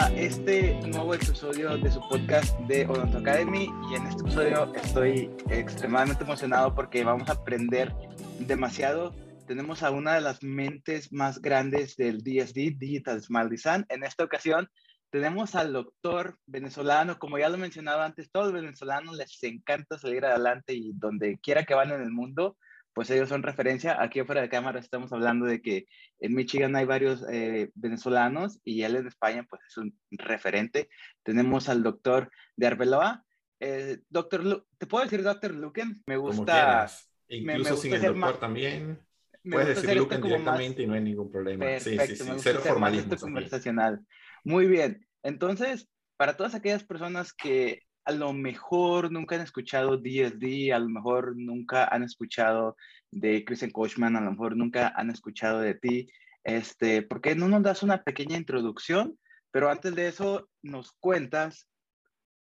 a este nuevo episodio de su podcast de Odonto Academy y en este episodio estoy extremadamente emocionado porque vamos a aprender demasiado. Tenemos a una de las mentes más grandes del DSD, Digital Smile Design. En esta ocasión tenemos al doctor venezolano, como ya lo he mencionado antes, todos los venezolanos les encanta salir adelante y donde quiera que van en el mundo, pues ellos son referencia. Aquí afuera de cámara estamos hablando de que en Michigan hay varios eh, venezolanos y él en España pues es un referente. Tenemos al doctor de Arbeloa. Eh, doctor, ¿te puedo decir doctor Luken? Me gusta... Incluso sin el doctor también. Puedes decir Luken directamente y no hay ningún problema. Perfecto, sí, sí, sí. Cero formalismo. conversacional. Muy bien. Entonces, para todas aquellas personas que a lo mejor nunca han escuchado DSD, a lo mejor nunca han escuchado de Christian Kochman, a lo mejor nunca han escuchado de ti, este, ¿por qué no nos das una pequeña introducción? Pero antes de eso, nos cuentas,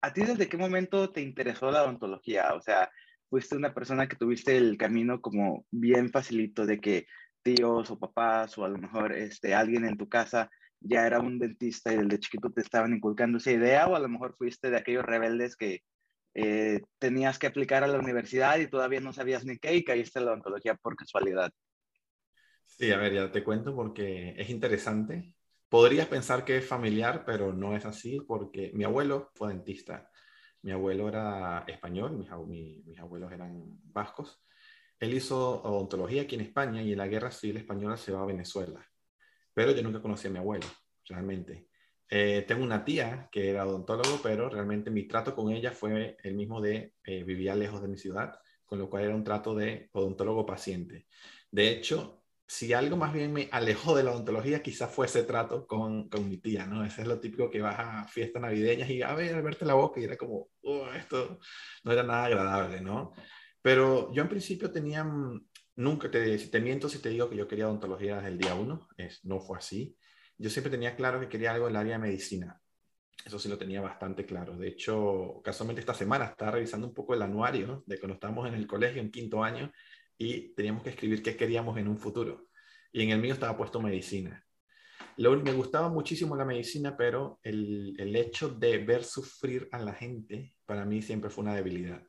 ¿a ti desde qué momento te interesó la odontología? O sea, fuiste una persona que tuviste el camino como bien facilito de que tíos o papás o a lo mejor este, alguien en tu casa ya era un dentista y desde chiquito te estaban inculcando esa idea o a lo mejor fuiste de aquellos rebeldes que eh, tenías que aplicar a la universidad y todavía no sabías ni qué y caíste en la odontología por casualidad. Sí, a ver, ya te cuento porque es interesante. Podrías pensar que es familiar, pero no es así porque mi abuelo fue dentista. Mi abuelo era español, mis, mis abuelos eran vascos. Él hizo odontología aquí en España y en la guerra civil española se va a Venezuela pero yo nunca conocí a mi abuelo, realmente. Eh, tengo una tía que era odontólogo, pero realmente mi trato con ella fue el mismo de eh, vivía lejos de mi ciudad, con lo cual era un trato de odontólogo-paciente. De hecho, si algo más bien me alejó de la odontología, quizás fue ese trato con, con mi tía, ¿no? Ese es lo típico que vas a fiestas navideñas y a ver, verte la boca y era como, oh, esto no era nada agradable, ¿no? Pero yo en principio tenía mm, Nunca te, si te miento si te digo que yo quería odontología desde el día uno, es, no fue así. Yo siempre tenía claro que quería algo en el área de medicina. Eso sí lo tenía bastante claro. De hecho, casualmente esta semana estaba revisando un poco el anuario de cuando estábamos en el colegio en quinto año y teníamos que escribir qué queríamos en un futuro. Y en el mío estaba puesto medicina. Lo, me gustaba muchísimo la medicina, pero el, el hecho de ver sufrir a la gente para mí siempre fue una debilidad.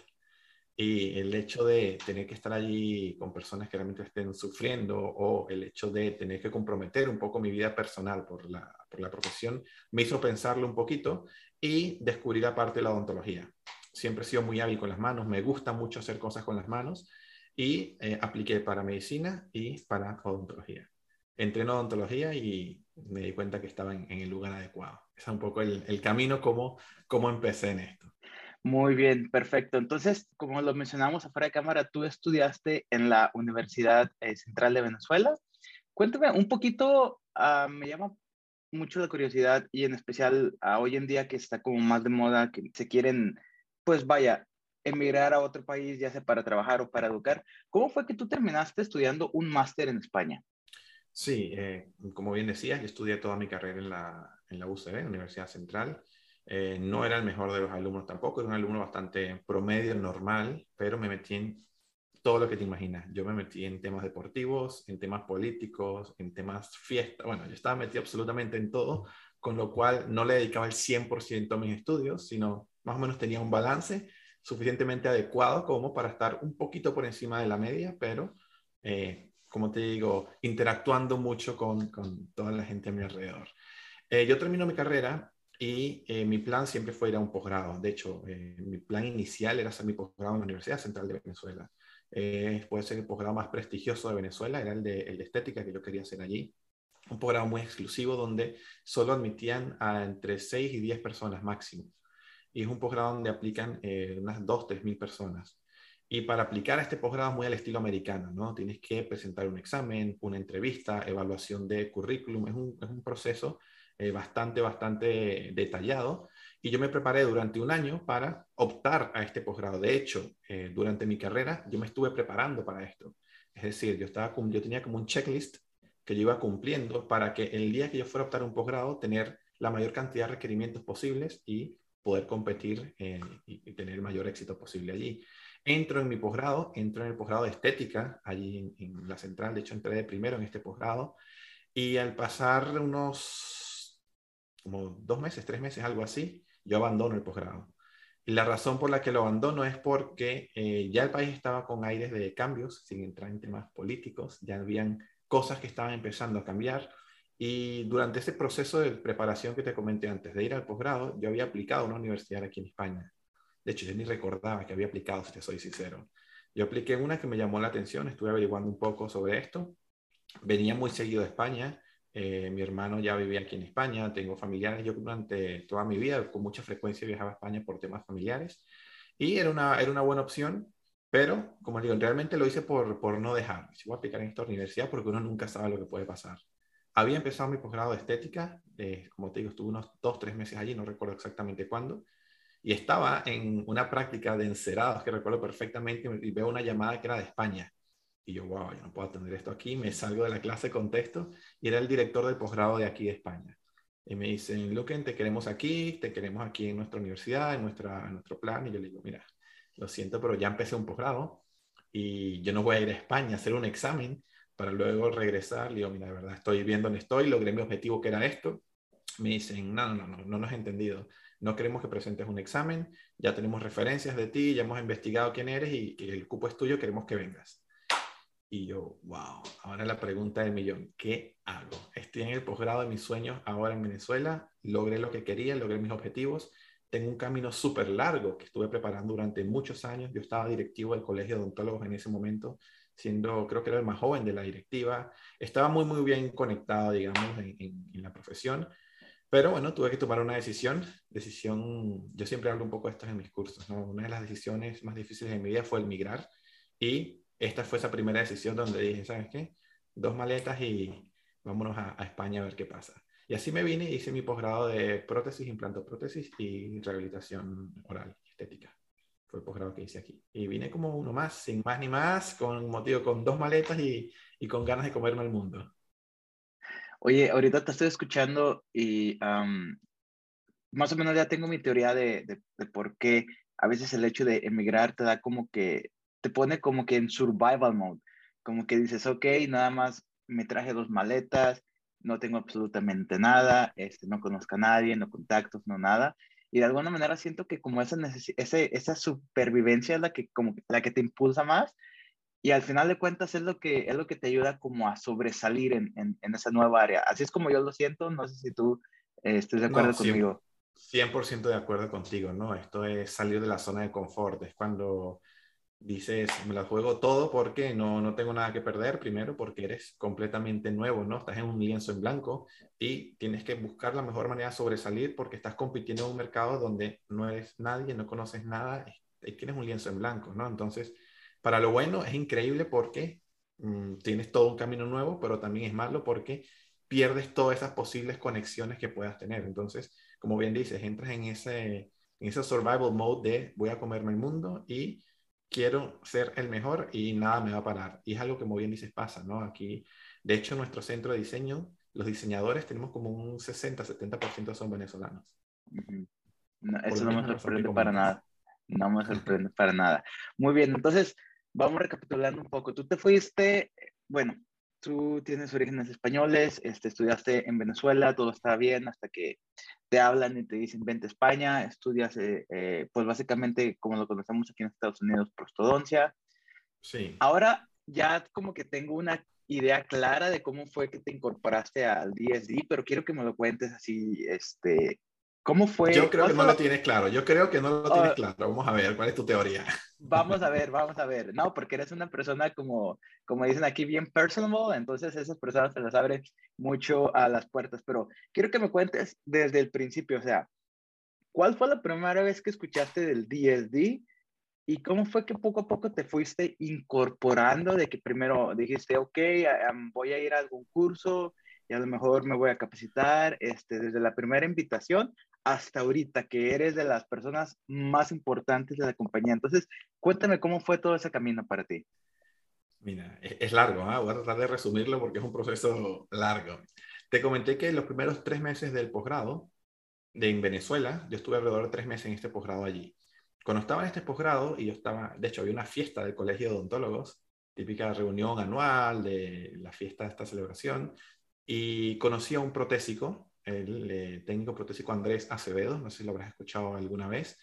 Y el hecho de tener que estar allí con personas que realmente estén sufriendo o el hecho de tener que comprometer un poco mi vida personal por la, por la profesión me hizo pensarlo un poquito y descubrir aparte la odontología. Siempre he sido muy hábil con las manos, me gusta mucho hacer cosas con las manos y eh, apliqué para medicina y para odontología. Entré en odontología y me di cuenta que estaba en, el lugar adecuado. Es un poco el, el camino como, como empecé en esto. Muy bien, perfecto. Entonces, como lo mencionamos afuera de cámara, tú estudiaste en la Universidad eh, Central de Venezuela. Cuéntame un poquito, ah, me llama mucho la curiosidad y en especial hoy en día que está como más de moda, que se quieren, pues vaya, emigrar a otro país, ya sea para trabajar o para educar. ¿Cómo fue que tú terminaste estudiando un máster en España? Sí, eh, como bien decías, yo estudié toda mi carrera en la, en la UCB, Universidad Central. Eh, no era el mejor de los alumnos tampoco, era un alumno bastante promedio, normal, pero me metí en todo lo que te imaginas. Yo me metí en temas deportivos, en temas políticos, en temas fiesta. Bueno, yo estaba metido absolutamente en todo, con lo cual no le dedicaba el 100% a mis estudios, sino más o menos tenía un balance suficientemente adecuado como para estar un poquito por encima de la media, pero, eh, como te digo, interactuando mucho con, con, toda la gente a mi alrededor. Eh, yo termino mi carrera y eh, mi plan siempre fue ir a un posgrado. De hecho, eh, mi plan inicial era hacer mi posgrado en la Universidad Central de Venezuela. Eh, puede ser el posgrado más prestigioso de Venezuela, era el de, el de, estética que yo quería hacer allí. Un posgrado muy exclusivo donde solo admitían a entre 6 y 10 personas máximo. Y es un posgrado donde aplican unas 2, 3 mil personas. Y para aplicar a este posgrado es muy al estilo americano, ¿no? Tienes que presentar un examen, una entrevista, evaluación de currículum. Es un, es un proceso eh, bastante, bastante detallado. Y yo me preparé durante un año para optar a este posgrado. De hecho, eh, durante mi carrera yo me estuve preparando para esto. Es decir, yo, estaba, yo tenía como un checklist que yo iba cumpliendo para que el día que yo fuera a optar un posgrado, tener la mayor cantidad de requerimientos posibles y poder competir eh, y, tener el mayor éxito posible allí. Entro en mi posgrado, entro en el posgrado de estética, allí en, en la central, de hecho entré de primero en este posgrado, y al pasar unos como dos meses, tres meses, algo así, yo abandono el posgrado. Y la razón por la que lo abandono es porque eh, ya el país estaba con aires de cambios, sin entrar en temas políticos, ya habían cosas que estaban empezando a cambiar. Y durante ese proceso de preparación que te comenté antes de ir al posgrado, yo había aplicado a una universidad aquí en España. De hecho, yo ni recordaba que había aplicado, si te soy sincero. Yo apliqué una que me llamó la atención, estuve averiguando un poco sobre esto. Venía muy seguido de España, eh, mi hermano ya vivía aquí en España, tengo familiares, yo durante toda mi vida con mucha frecuencia viajaba a España por temas familiares y era una, era una buena opción, pero como digo, realmente lo hice por, por no dejar. Si voy a aplicar en esta universidad porque uno nunca sabe lo que puede pasar. Había empezado mi posgrado de estética, eh, como te digo, estuve unos dos, tres meses allí, no recuerdo exactamente cuándo, y estaba en una práctica de encerados que recuerdo perfectamente y veo una llamada que era de España. Y yo, wow, yo no puedo atender esto aquí, me salgo de la clase, contesto, y era el director del posgrado de aquí de España. Y me dicen, Luquen, te queremos aquí, te queremos aquí en nuestra universidad, en, nuestra, en nuestro plan. Y yo le digo, mira, lo siento, pero ya empecé un posgrado y yo no voy a ir a España a hacer un examen para luego regresar. Le digo, mira, de verdad, estoy viendo dónde estoy, logré mi objetivo que era esto. Me dicen, no, no, no, no nos has entendido. No queremos que presentes un examen, ya tenemos referencias de ti, ya hemos investigado quién eres y que el cupo es tuyo, queremos que vengas. Y yo, wow, ahora la pregunta del millón, ¿qué hago? Estoy en el posgrado de mis sueños ahora en Venezuela, logré lo que quería, logré mis objetivos, tengo un camino súper largo que estuve preparando durante muchos años, yo estaba directivo del Colegio de Odontólogos en ese momento, siendo, creo que era el más joven de la directiva, estaba muy, muy bien conectado, digamos, en, en la profesión, pero bueno, tuve que tomar una decisión, decisión, yo siempre hablo un poco de esto en mis cursos, ¿no? Una de las decisiones más difíciles de mi vida fue el migrar y esta fue esa primera decisión donde dije, ¿sabes qué? Dos maletas y vámonos a, España a ver qué pasa. Y así me vine y hice mi posgrado de prótesis, implantoprótesis y rehabilitación oral estética. Fue el posgrado que hice aquí. Y vine como uno más, sin más ni más, con motivo, con dos maletas y, y con ganas de comerme el mundo. Oye, ahorita te estoy escuchando y más o menos ya tengo mi teoría de, de, de, por qué a veces el hecho de emigrar te da como que te pone como que en survival mode, como que dices, ok, nada más me traje dos maletas, no tengo absolutamente nada, este, no conozco a nadie, no contactos, no nada. Y de alguna manera siento que como esa, ese, esa supervivencia es la que, como la que te impulsa más y al final de cuentas es lo que, es lo que te ayuda como a sobresalir en, en, en esa nueva área. Así es como yo lo siento, no sé si tú eh, estés de acuerdo conmigo. 100% de acuerdo contigo, ¿no? Esto es salir de la zona de confort, es cuando dices, me la juego todo porque no, no tengo nada que perder, primero porque eres completamente nuevo, ¿no? Estás en un lienzo en blanco y tienes que buscar la mejor manera de sobresalir porque estás compitiendo en un mercado donde no eres nadie, no conoces nada y tienes un lienzo en blanco, ¿no? Entonces, para lo bueno es increíble porque mm, tienes todo un camino nuevo, pero también es malo porque pierdes todas esas posibles conexiones que puedas tener. Entonces, como bien dices, entras en ese, en ese survival mode de voy a comerme el mundo y quiero ser el mejor y nada me va a parar. Y es algo que, como bien dices, pasa, ¿no? Aquí, de hecho, nuestro centro de diseño, los diseñadores tenemos como un 60-70% son venezolanos. eso no me sorprende para nada. No me sorprende para nada. Muy bien, entonces vamos recapitulando un poco. Tú te fuiste, bueno, tú tienes orígenes españoles, este, estudiaste en Venezuela, todo está bien hasta que te hablan y te dicen vente a España, estudias, eh, eh, pues básicamente como lo conocemos aquí en Estados Unidos, prostodoncia. Sí. Ahora ya como que tengo una idea clara de cómo fue que te incorporaste al DSD, pero quiero que me lo cuentes así, este, ¿Cómo fue? Yo creo que no lo tienes claro. Yo creo que no lo tienes ah. claro. Vamos a ver, ¿cuál es tu teoría? Vamos a ver, vamos a ver. No, porque eres una persona como, como dicen aquí, bien personal, entonces esas personas se las abren mucho a las puertas. Pero quiero que me cuentes desde el principio, o sea, ¿cuál fue la primera vez que escuchaste del DSD y cómo fue que poco a poco te fuiste incorporando de que primero dijiste, ok, voy a ir a algún curso y a lo mejor me voy a capacitar este, desde la primera invitación hasta ahorita, que eres de las personas más importantes de la compañía. Entonces, cuéntame cómo fue todo ese camino para ti. Mira, es, largo, ¿ah? voy a tratar de resumirlo porque es un proceso largo. Te comenté que los primeros tres meses del posgrado de en Venezuela, yo estuve alrededor de tres meses en este posgrado allí. Cuando estaba en este posgrado, y yo estaba, de hecho, había una fiesta del Colegio de Odontólogos, típica reunión anual de la fiesta de esta celebración, y conocí a un protésico el eh, técnico protésico Andrés Acevedo, no sé si lo habrás escuchado alguna vez.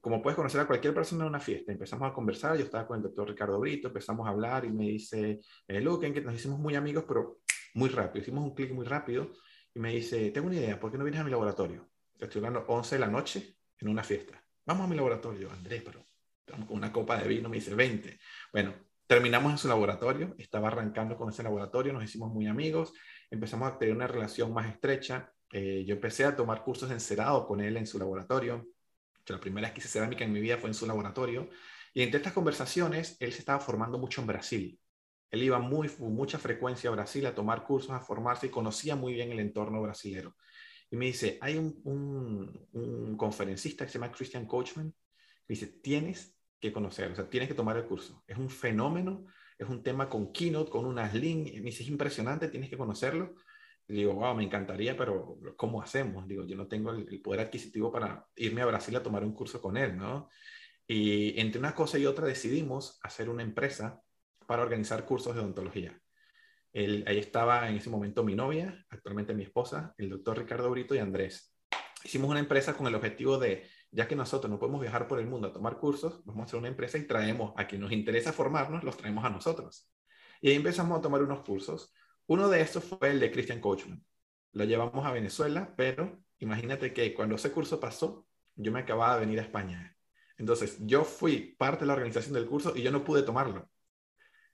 Como puedes conocer a cualquier persona en una fiesta, empezamos a conversar, yo estaba con el doctor Ricardo Brito, empezamos a hablar y me dice, eh, Luke, que nos hicimos muy amigos, pero muy rápido, hicimos un clic muy rápido y me dice, tengo una idea, ¿por qué no vienes a mi laboratorio? Estoy hablando 11 de la noche en una fiesta. Vamos a mi laboratorio, Andrés, pero estamos con una copa de vino, me dice 20. Bueno, terminamos en su laboratorio, estaba arrancando con ese laboratorio, nos hicimos muy amigos, empezamos a tener una relación más estrecha. Eh, yo empecé a tomar cursos de encerado con él en su laboratorio. la primera vez que cerámica en mi vida fue en su laboratorio. Y entre estas conversaciones, él se estaba formando mucho en Brasil. Él iba muy, mucha frecuencia a Brasil a tomar cursos, a formarse y conocía muy bien el entorno brasilero. Y me dice, hay un, conferencista que se llama Christian Coachman. Me dice, tienes que conocer, o sea, tienes que tomar el curso. Es un fenómeno, es un tema con keynote, con unas links. Me dice, es impresionante, tienes que conocerlo. Le digo, wow, me encantaría, pero ¿cómo hacemos? Digo, yo no tengo el, poder adquisitivo para irme a Brasil a tomar un curso con él, ¿no? Y entre una cosa y otra decidimos hacer una empresa para organizar cursos de odontología. ahí estaba en ese momento mi novia, actualmente mi esposa, el doctor Ricardo Brito y Andrés. Hicimos una empresa con el objetivo de ya que nosotros no podemos viajar por el mundo a tomar cursos, vamos a hacer una empresa y traemos a quien nos interesa formarnos, los traemos a nosotros. Y ahí empezamos a tomar unos cursos. Uno de estos fue el de Christian Coachman. Lo llevamos a Venezuela, pero imagínate que cuando ese curso pasó, yo me acababa de venir a España. Entonces, yo fui parte de la organización del curso y yo no pude tomarlo.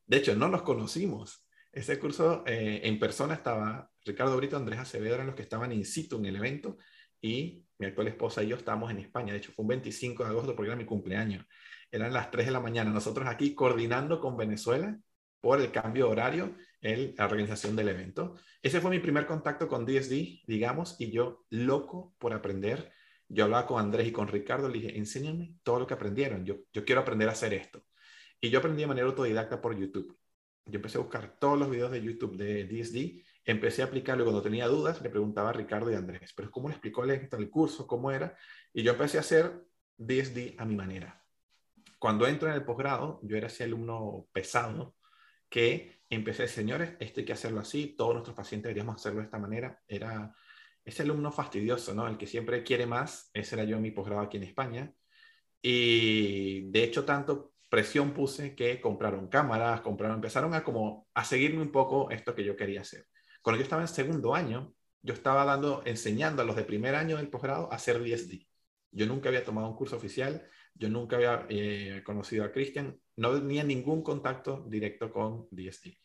De hecho, no nos conocimos. Ese curso eh, en persona estaba Ricardo Brito, Andrés Acevedo, eran los que estaban in situ en el evento y mi actual esposa y yo estábamos en España. De hecho, fue un 25 de agosto porque era mi cumpleaños. Eran las 3 de la mañana. Nosotros aquí coordinando con Venezuela por el cambio horario, el, la organización del evento. Ese fue mi primer contacto con DSD, digamos, y yo loco por aprender. Yo hablaba con Andrés y con Ricardo, le dije, enséñame todo lo que aprendieron. Yo, yo quiero aprender a hacer esto. Y yo aprendí de manera autodidacta por YouTube. Yo empecé a buscar todos los videos de YouTube de DSD empecé a aplicarlo y cuando tenía dudas le preguntaba a Ricardo y Andrés, pero ¿cómo le explicó el curso? ¿Cómo era? Y yo empecé a hacer DSD a mi manera. Cuando entro en el posgrado, yo era ese alumno pesado que empecé, señores, esto hay que hacerlo así, todos nuestros pacientes deberíamos hacerlo de esta manera. Era ese alumno fastidioso, ¿no? El que siempre quiere más, ese era yo en mi posgrado aquí en España. Y de hecho, tanto presión puse que compraron cámaras, compraron, empezaron a como a seguirme un poco esto que yo quería hacer. Cuando yo estaba en segundo año, yo estaba dando, enseñando a los de primer año del posgrado a hacer DSD. Yo nunca había tomado un curso oficial, yo nunca había eh, conocido a Christian, no tenía ningún contacto directo con DSD.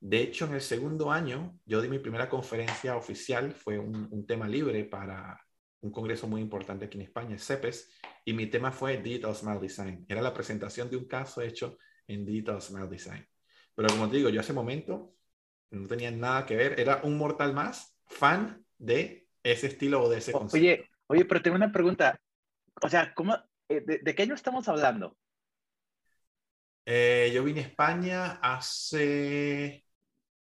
De hecho, en el segundo año, yo di mi primera conferencia oficial, fue un, tema libre para un congreso muy importante aquí en España, CEPES, y mi tema fue Digital Smile Design. Era la presentación de un caso hecho en Digital Smile Design. Pero como te digo, yo ese momento no tenía nada que ver, era un mortal más fan de ese estilo o de ese concepto. Oye, oye, pero tengo una pregunta. O sea, ¿cómo, eh, de, qué año estamos hablando? Eh, yo vine a España hace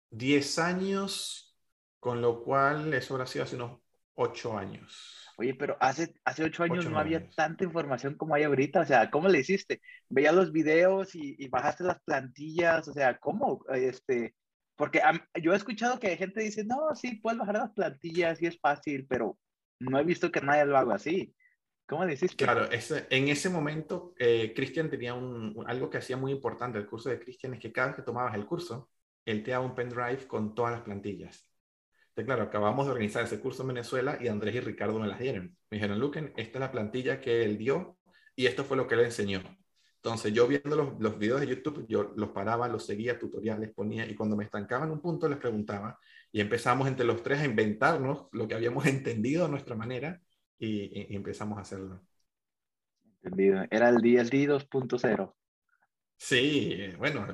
10 años, con lo cual eso habrá sido hace unos 8 años. Oye, pero hace, hace 8 años no había tanta información como hay ahorita. O sea, ¿cómo le hiciste? Veías los videos y, y bajaste las plantillas. O sea, ¿cómo? Este, porque yo he escuchado que gente dice, no, sí, puedes bajar las plantillas y es fácil, pero no he visto que nadie lo haga así. ¿Cómo decís? Claro, en ese momento, eh, Cristian tenía un, algo que hacía muy importante. El curso de Cristian es que cada vez que tomabas el curso, él te daba un pendrive con todas las plantillas. Entonces, claro, acabamos de organizar ese curso en Venezuela y Andrés y Ricardo me las dieron. Me dijeron, Luquen, esta es la plantilla que él dio y esto fue lo que él enseñó. Entonces yo viendo los, los, videos de YouTube, yo los paraba, los seguía, tutoriales ponía y cuando me estancaba en un punto les preguntaba y empezamos entre los tres a inventarnos lo que habíamos entendido a nuestra manera y, empezamos a hacerlo. Entendido. Era el DLD 2.0. Sí, bueno,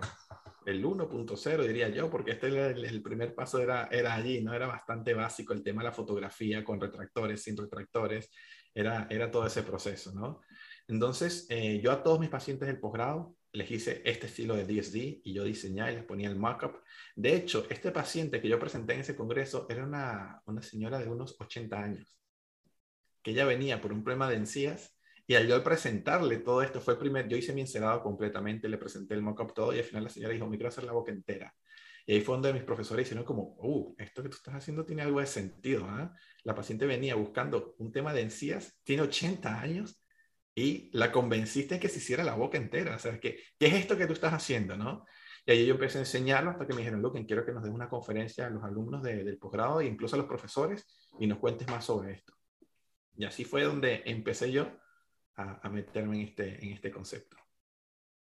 el 1.0 diría yo, porque este el, el, primer paso era, era allí, ¿no? Era bastante básico el tema de la fotografía con retractores, sin retractores, era, era todo ese proceso, ¿no? Entonces, eh, yo a todos mis pacientes del posgrado les hice este estilo de DSD y yo diseñé y les ponía el mockup. De hecho, este paciente que yo presenté en ese congreso era una, una señora de unos 80 años, que ella venía por un problema de encías y al yo presentarle todo esto, fue el primer, yo hice mi encerado completamente, le presenté el mockup todo y al final la señora dijo, me quiero hacer la boca entera. Y ahí fue donde mis profesores hicieron como, uh, esto que tú estás haciendo tiene algo de sentido. ¿ah? La paciente venía buscando un tema de encías, tiene 80 años y la convenciste que se hiciera la boca entera. O sea, ¿qué, ¿qué es esto que tú estás haciendo? ¿no? Y ahí yo empecé a enseñarlo hasta que me dijeron, Luke, quiero que nos des una conferencia a los alumnos del posgrado e incluso a los profesores y nos cuentes más sobre esto. Y así fue donde empecé yo a, a meterme en este, en este concepto.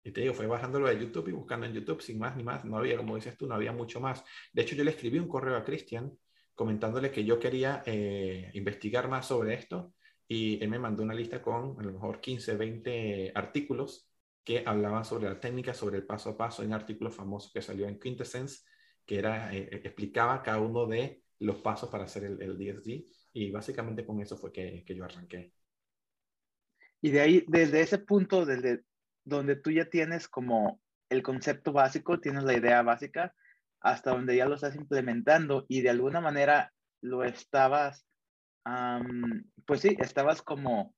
Y te digo, fue bajándolo de YouTube y buscando en YouTube sin más ni más. No había, como dices tú, no había mucho más. De hecho, yo le escribí un correo a Cristian comentándole que yo quería eh, investigar más sobre esto y él me mandó una lista con a lo mejor 15, 20 artículos que hablaban sobre la técnica, sobre el paso a paso, un artículo famoso que salió en Quintessence, que era, eh, eh, explicaba cada uno de los pasos para hacer el, el y básicamente con eso fue que, que yo arranqué. Y de ahí, desde ese punto, desde donde tú ya tienes como el concepto básico, tienes la idea básica, hasta donde ya lo estás implementando y de alguna manera lo estabas, pues sí, estabas como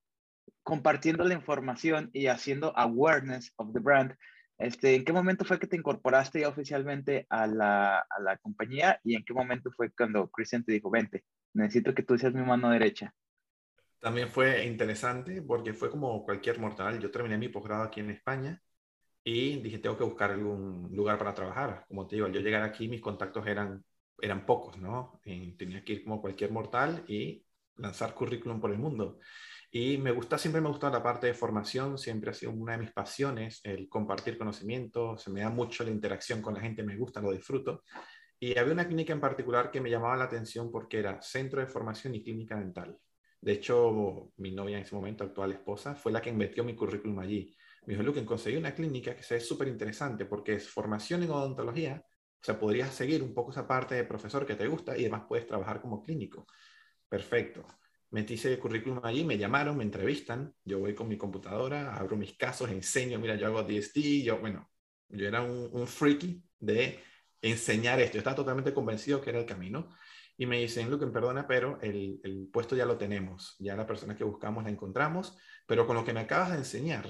compartiendo la información y haciendo awareness of the brand. Este, ¿En qué momento fue que te incorporaste ya oficialmente a la, a la compañía y en qué momento fue cuando Christian te dijo, vente, necesito que tú seas mi mano derecha? También fue interesante porque fue como cualquier mortal. Yo terminé mi posgrado aquí en España y dije, tengo que buscar algún lugar para trabajar. Como te digo, al yo llegar aquí, mis contactos eran, eran pocos, ¿no? Y tenía que ir como cualquier mortal y lanzar currículum por el mundo. Y me gusta, siempre me ha gustado la parte de formación, siempre ha sido una de mis pasiones, el compartir conocimiento, se me da mucho la interacción con la gente, me gusta, lo disfruto. Y había una clínica en particular que me llamaba la atención porque era centro de formación y clínica dental. De hecho, mi novia en ese momento, actual esposa, fue la que metió mi currículum allí. Me dijo, Luke, conseguí una clínica que es súper interesante porque es formación en odontología, o sea, podrías seguir un poco esa parte de profesor que te gusta y además puedes trabajar como clínico. Perfecto. Metí ese currículum allí, me llamaron, me entrevistan, yo voy con mi computadora, abro mis casos, enseño, mira, yo hago DST, yo, bueno, yo era un, un freaky de enseñar esto, yo estaba totalmente convencido que era el camino y me dicen, Luke, perdona, pero el, el, puesto ya lo tenemos, ya la persona que buscamos la encontramos, pero con lo que me acabas de enseñar,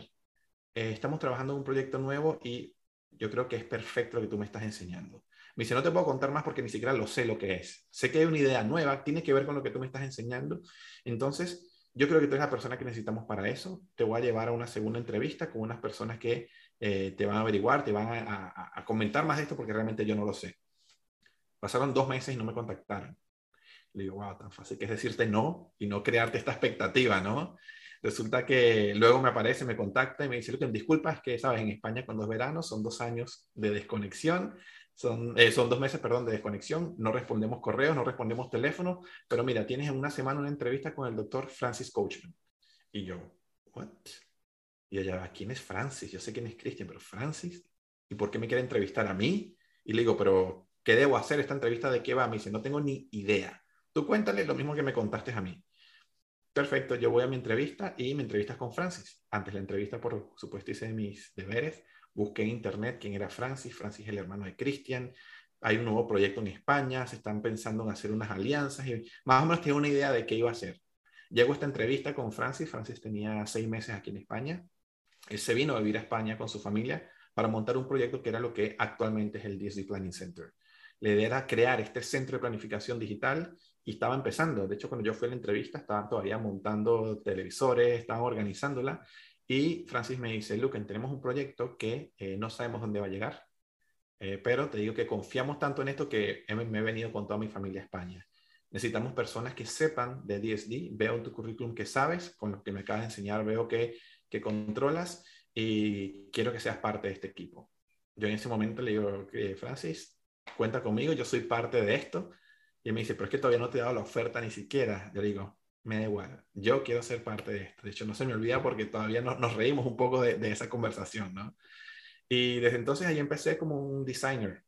eh, estamos trabajando en un proyecto nuevo y yo creo que es perfecto lo que tú me estás enseñando. Me dice, no te puedo contar más porque ni siquiera lo sé lo que es. Sé que hay una idea nueva, tiene que ver con lo que tú me estás enseñando. Entonces, yo creo que tú eres la persona que necesitamos para eso. Te voy a llevar a una segunda entrevista con unas personas que eh, te van a averiguar, te van a, a, a comentar más de esto porque realmente yo no lo sé. Pasaron dos meses y no me contactaron. Le digo, wow, tan fácil que es decirte no y no crearte esta expectativa, ¿no? Resulta que luego me aparece, me contacta y me dice, disculpa, es que, sabes, en España cuando es verano son dos años de desconexión, son, eh, son dos meses, perdón, de desconexión, no respondemos correos, no respondemos teléfono, pero mira, tienes en una semana una entrevista con el doctor Francis Coachman. Y yo, ¿what? Y ella, ¿quién es Francis? Yo sé quién es Christian, pero Francis, ¿y por qué me quiere entrevistar a mí? Y le digo, pero ¿qué debo hacer? ¿Esta entrevista de qué va? Me dice, no tengo ni idea. Tú cuéntale lo mismo que me contaste a mí. Perfecto, yo voy a mi entrevista y mi entrevista es con Francis. Antes la entrevista, por supuesto, hice mis deberes. Busqué en internet quién era Francis. Francis es el hermano de Cristian. Hay un nuevo proyecto en España. Se están pensando en hacer unas alianzas y más o menos tengo una idea de qué iba a hacer. Llego a esta entrevista con Francis. Francis tenía seis meses aquí en España. Él se vino a vivir a España con su familia para montar un proyecto que era lo que actualmente es el DSD Planning Center. La idea era crear este centro de planificación digital y estaba empezando. De hecho, cuando yo fui a la entrevista, estaban todavía montando televisores, estaban organizándola. Y Francis me dice, Luke, tenemos un proyecto que eh, no sabemos dónde va a llegar, eh, pero te digo que confiamos tanto en esto que me he venido con toda mi familia a España. Necesitamos personas que sepan de DSD. Veo en tu currículum que sabes, con lo que me acabas de enseñar, veo que, que controlas y quiero que seas parte de este equipo. Yo en ese momento le digo, Francis, cuenta conmigo, yo soy parte de esto. Y me dice, pero es que todavía no te he dado la oferta ni siquiera. Yo digo, me da igual, yo quiero ser parte de esto. De hecho, no se me olvida porque todavía nos reímos un poco de, de, esa conversación, ¿no? Y desde entonces ahí empecé como un designer.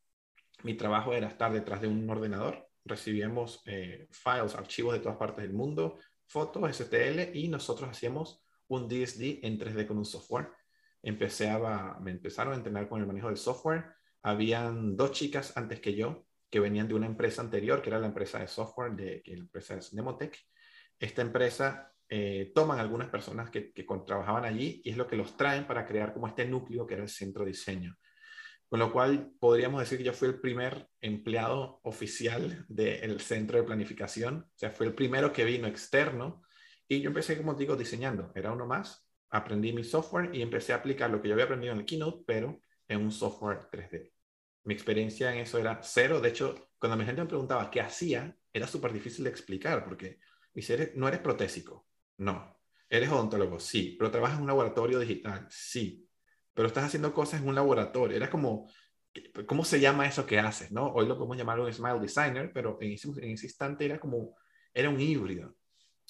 Mi trabajo era estar detrás de un ordenador. Recibíamos eh, files, archivos de todas partes del mundo, fotos, STL, y nosotros hacíamos un DSD en 3D con un software. Empecé a, me empezaron a entrenar con el manejo del software. Habían dos chicas antes que yo que venían de una empresa anterior, que era la empresa de software, de, que la empresa es Nemotech. Esta empresa eh, toman algunas personas que, que trabajaban allí y es lo que los traen para crear como este núcleo que era el centro de diseño. Con lo cual podríamos decir que yo fui el primer empleado oficial del centro de planificación, o sea, fue el primero que vino externo y yo empecé, como digo, diseñando, era uno más, aprendí mi software y empecé a aplicar lo que yo había aprendido en el Keynote, pero en un software 3D. Mi experiencia en eso era cero, de hecho, cuando mi gente me preguntaba qué hacía, era súper difícil de explicar porque dice, no eres protésico, no. ¿Eres odontólogo? Sí. ¿Pero trabajas en un laboratorio digital? Sí pero estás haciendo cosas en un laboratorio. Era como, ¿cómo se llama eso que haces? ¿no? Hoy lo podemos llamar un Smile Designer, pero en ese, en ese instante era como, era un híbrido.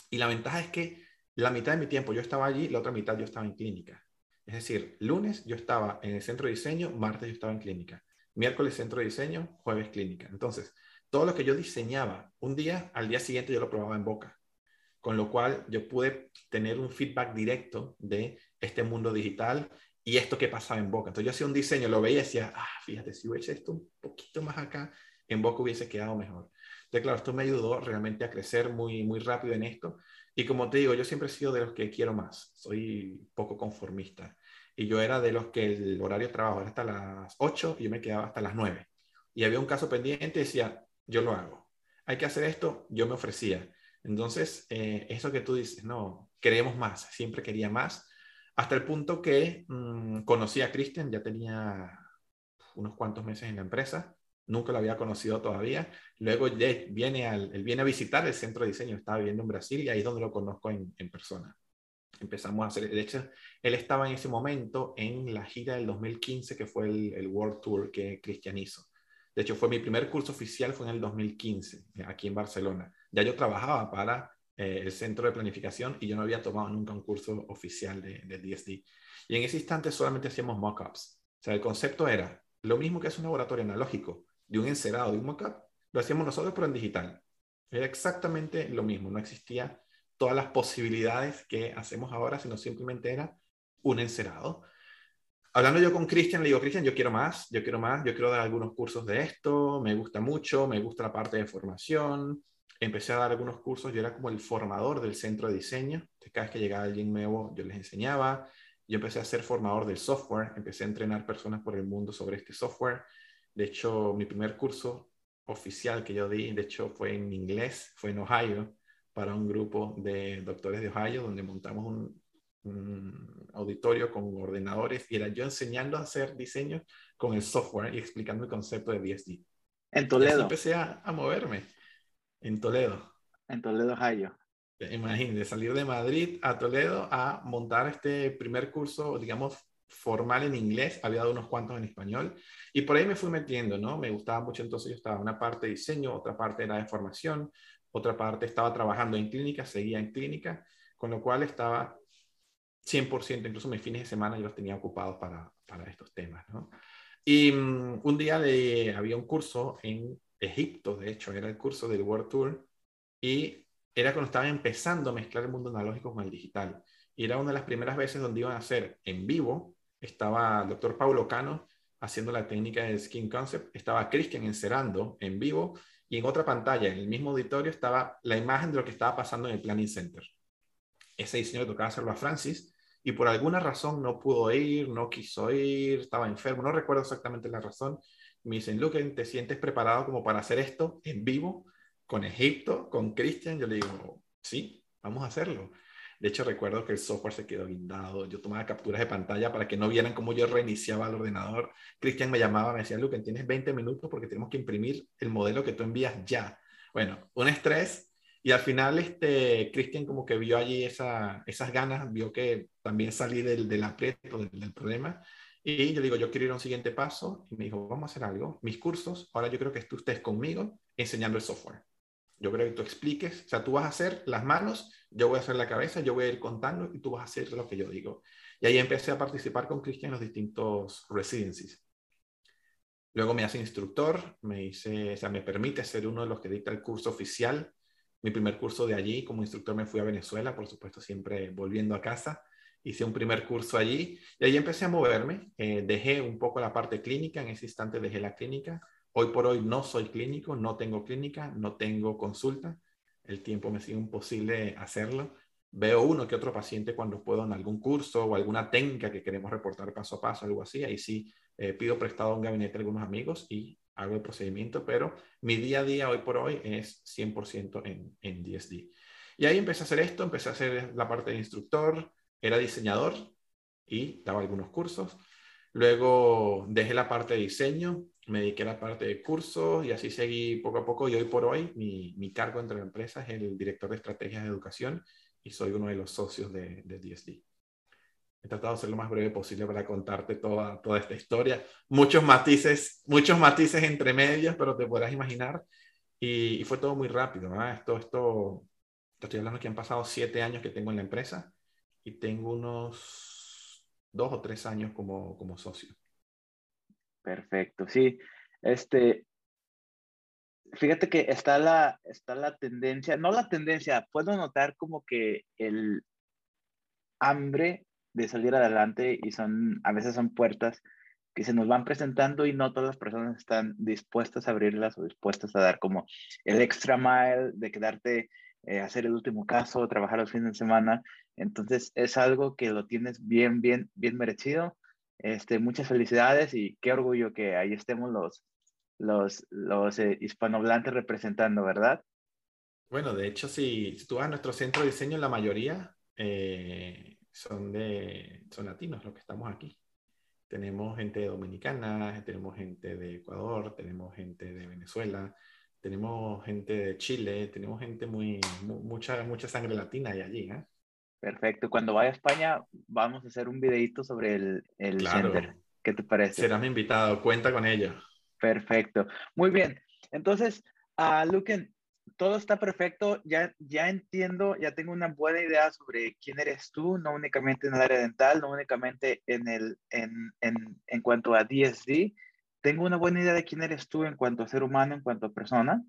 Y la ventaja es que la mitad de mi tiempo yo estaba allí, la otra mitad yo estaba en clínica. Es decir, lunes yo estaba en el centro de diseño, martes yo estaba en clínica, miércoles centro de diseño, jueves clínica. Entonces, todo lo que yo diseñaba un día, al día siguiente yo lo probaba en boca. Con lo cual yo pude tener un feedback directo de este mundo digital y esto que pasaba en Boca. Entonces yo hacía un diseño, lo veía y decía, ah, fíjate, si hubiese esto un poquito más acá, en Boca hubiese quedado mejor. Entonces, claro, esto me ayudó realmente a crecer muy, muy rápido en esto. Y como te digo, yo siempre he sido de los que quiero más, soy poco conformista. Y yo era de los que el horario de trabajo era hasta las 8 y yo me quedaba hasta las 9. Y había un caso pendiente y decía, yo lo hago. Hay que hacer esto, yo me ofrecía. Entonces, eh, eso que tú dices, no, queremos más, siempre quería más hasta el punto que mm, conocí a Christian, ya tenía unos cuantos meses en la empresa, nunca lo había conocido todavía. Luego viene, al, él viene a visitar el centro de diseño, estaba viviendo en Brasil y ahí es donde lo conozco en, en, persona. Empezamos a hacer, de hecho, él estaba en ese momento en la gira del 2015, que fue el, el World Tour que Christian hizo. De hecho, fue mi primer curso oficial, fue en el 2015, aquí en Barcelona. Ya yo trabajaba para eh, el centro de planificación y yo no había tomado nunca un curso oficial de, de DSD. Y en ese instante solamente hacíamos mockups. O sea, el concepto era lo mismo que es un laboratorio analógico de un encerado, de un mockup, lo hacíamos nosotros pero en digital. Era exactamente lo mismo, no existía todas las posibilidades que hacemos ahora, sino simplemente era un encerado. Hablando yo con Cristian, le digo, Cristian, yo quiero más, yo quiero más, yo quiero dar algunos cursos de esto, me gusta mucho, me gusta la parte de formación, empecé a dar algunos cursos, yo era como el formador del centro de diseño, cada vez que llegaba alguien nuevo yo les enseñaba, yo empecé a ser formador del software, empecé a entrenar personas por el mundo sobre este software, de hecho mi primer curso oficial que yo di, de hecho fue en inglés, fue en Ohio, para un grupo de doctores de Ohio, donde montamos un, auditorio con ordenadores y era yo enseñando a hacer diseños con el software y explicando el concepto de DSD. En Toledo. Empecé a, a moverme. En Toledo. En Toledo, Ohio. Imagínate, salir de Madrid a Toledo a montar este primer curso, digamos, formal en inglés. Había dado unos cuantos en español. Y por ahí me fui metiendo, ¿no? Me gustaba mucho. Entonces yo estaba una parte de diseño, otra parte era de formación, otra parte estaba trabajando en clínica, seguía en clínica, con lo cual estaba 100%, incluso mis fines de semana yo los tenía ocupados para, para estos temas, ¿no? Y mm, un día de, había un curso en Egipto, de hecho, era el curso del World Tour, y era cuando estaban empezando a mezclar el mundo analógico con el digital. Y era una de las primeras veces donde iban a hacer en vivo, estaba el doctor Paulo Cano haciendo la técnica de Skin Concept, estaba Christian encerando en vivo, y en otra pantalla, en el mismo auditorio, estaba la imagen de lo que estaba pasando en el Planning Center. Ese diseño le tocaba hacerlo a Francis, y por alguna razón no pudo ir, no quiso ir, estaba enfermo, no recuerdo exactamente la razón, me dicen, Luke, ¿te sientes preparado como para hacer esto en vivo con Egipto, con Christian? Yo le digo, sí, vamos a hacerlo. De hecho, recuerdo que el software se quedó guindado. Yo tomaba capturas de pantalla para que no vieran cómo yo reiniciaba el ordenador. Christian me llamaba, me decía, Luke, tienes 20 minutos porque tenemos que imprimir el modelo que tú envías ya. Bueno, un estrés. Y al final, este, Christian como que vio allí esa, esas ganas, vio que también salí del, del aprieto, del, del problema y yo digo, yo quiero ir a un siguiente paso. Y me dijo, vamos a hacer algo. Mis cursos, ahora yo creo que tú estés conmigo enseñando el software. Yo creo que tú expliques, o sea, tú vas a hacer las manos, yo voy a hacer la cabeza, yo voy a ir contando y tú vas a hacer lo que yo digo. Y ahí empecé a participar con Cristian en los distintos residencies. Luego me hace instructor, me dice, o sea, me permite ser uno de los que dicta el curso oficial. Mi primer curso de allí, como instructor me fui a Venezuela, por supuesto, siempre volviendo a casa hice un primer curso allí y ahí empecé a moverme. Eh, dejé un poco la parte clínica, en ese instante dejé la clínica. Hoy por hoy no soy clínico, no tengo clínica, no tengo consulta. El tiempo me sigue imposible hacerlo. Veo uno que otro paciente cuando puedo en algún curso o alguna técnica que queremos reportar paso a paso, algo así. Ahí sí eh, pido prestado un gabinete a algunos amigos y hago el procedimiento, pero mi día a día hoy por hoy es 100% en, en DSD. Y ahí empecé a hacer esto, empecé a hacer la parte de instructor, era diseñador y daba algunos cursos. Luego dejé la parte de diseño, me dediqué a la parte de cursos y así seguí poco a poco. Y hoy por hoy mi, mi cargo entre la empresa es el director de estrategias de educación y soy uno de los socios de, de DSD. He tratado de ser lo más breve posible para contarte toda, toda esta historia. Muchos matices, muchos matices entre medias, pero te podrás imaginar. Y, fue todo muy rápido. ¿no? Esto, esto, te estoy hablando que han pasado siete años que tengo en la empresa y tengo unos dos o tres años como, como socio. Perfecto, sí. Este, fíjate que está la, está la tendencia, no la tendencia, puedo notar como que el hambre de salir adelante y son, a veces son puertas que se nos van presentando y no todas las personas están dispuestas a abrirlas o dispuestas a dar como el extra mile de quedarte, eh, hacer el último caso, trabajar los fines de semana. Entonces es algo que lo tienes bien, bien, bien merecido. Este, muchas felicidades y qué orgullo que ahí estemos los, los, los eh, hispanohablantes representando, ¿verdad? Bueno, de hecho, si, si tú vas a nuestro centro de diseño, la mayoría eh, son, de, son latinos los que estamos aquí. Tenemos gente dominicana, tenemos gente de Ecuador, tenemos gente de Venezuela, tenemos gente de Chile, tenemos gente muy, mucha, mucha sangre latina ahí allí. ¿eh? Perfecto. Cuando vaya a España, vamos a hacer un videito sobre el, el center. ¿Qué te parece? Serás mi invitado, cuenta con ello. Perfecto. Muy bien. Entonces, uh, Luken, todo está perfecto, ya, ya entiendo, ya tengo una buena idea sobre quién eres tú, no únicamente en el área dental, no únicamente en, el, en, en, en cuanto a DSD, tengo una buena idea de quién eres tú en cuanto a ser humano, en cuanto a persona.